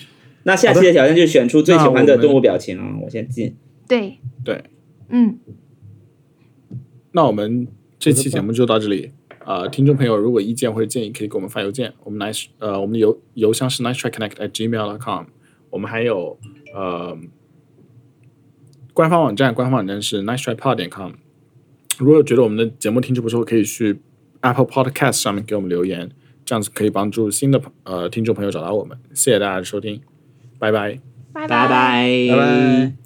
那下期的挑战就选出最喜欢的动物表情啊！我先进。对，对，嗯，那我们这期节目就到这里。呃，听众朋友，如果意见或者建议，可以给我们发邮件。我们 nice 呃，我们的邮邮箱是 nice 我们还有呃官方网站，官方网站是 nice try pod 点 com。如果觉得我们的节目听着不错，可以去 Apple Podcast 上面给我们留言，这样子可以帮助新的朋呃听众朋友找到我们。谢谢大家的收听，拜拜。拜拜拜，拜拜。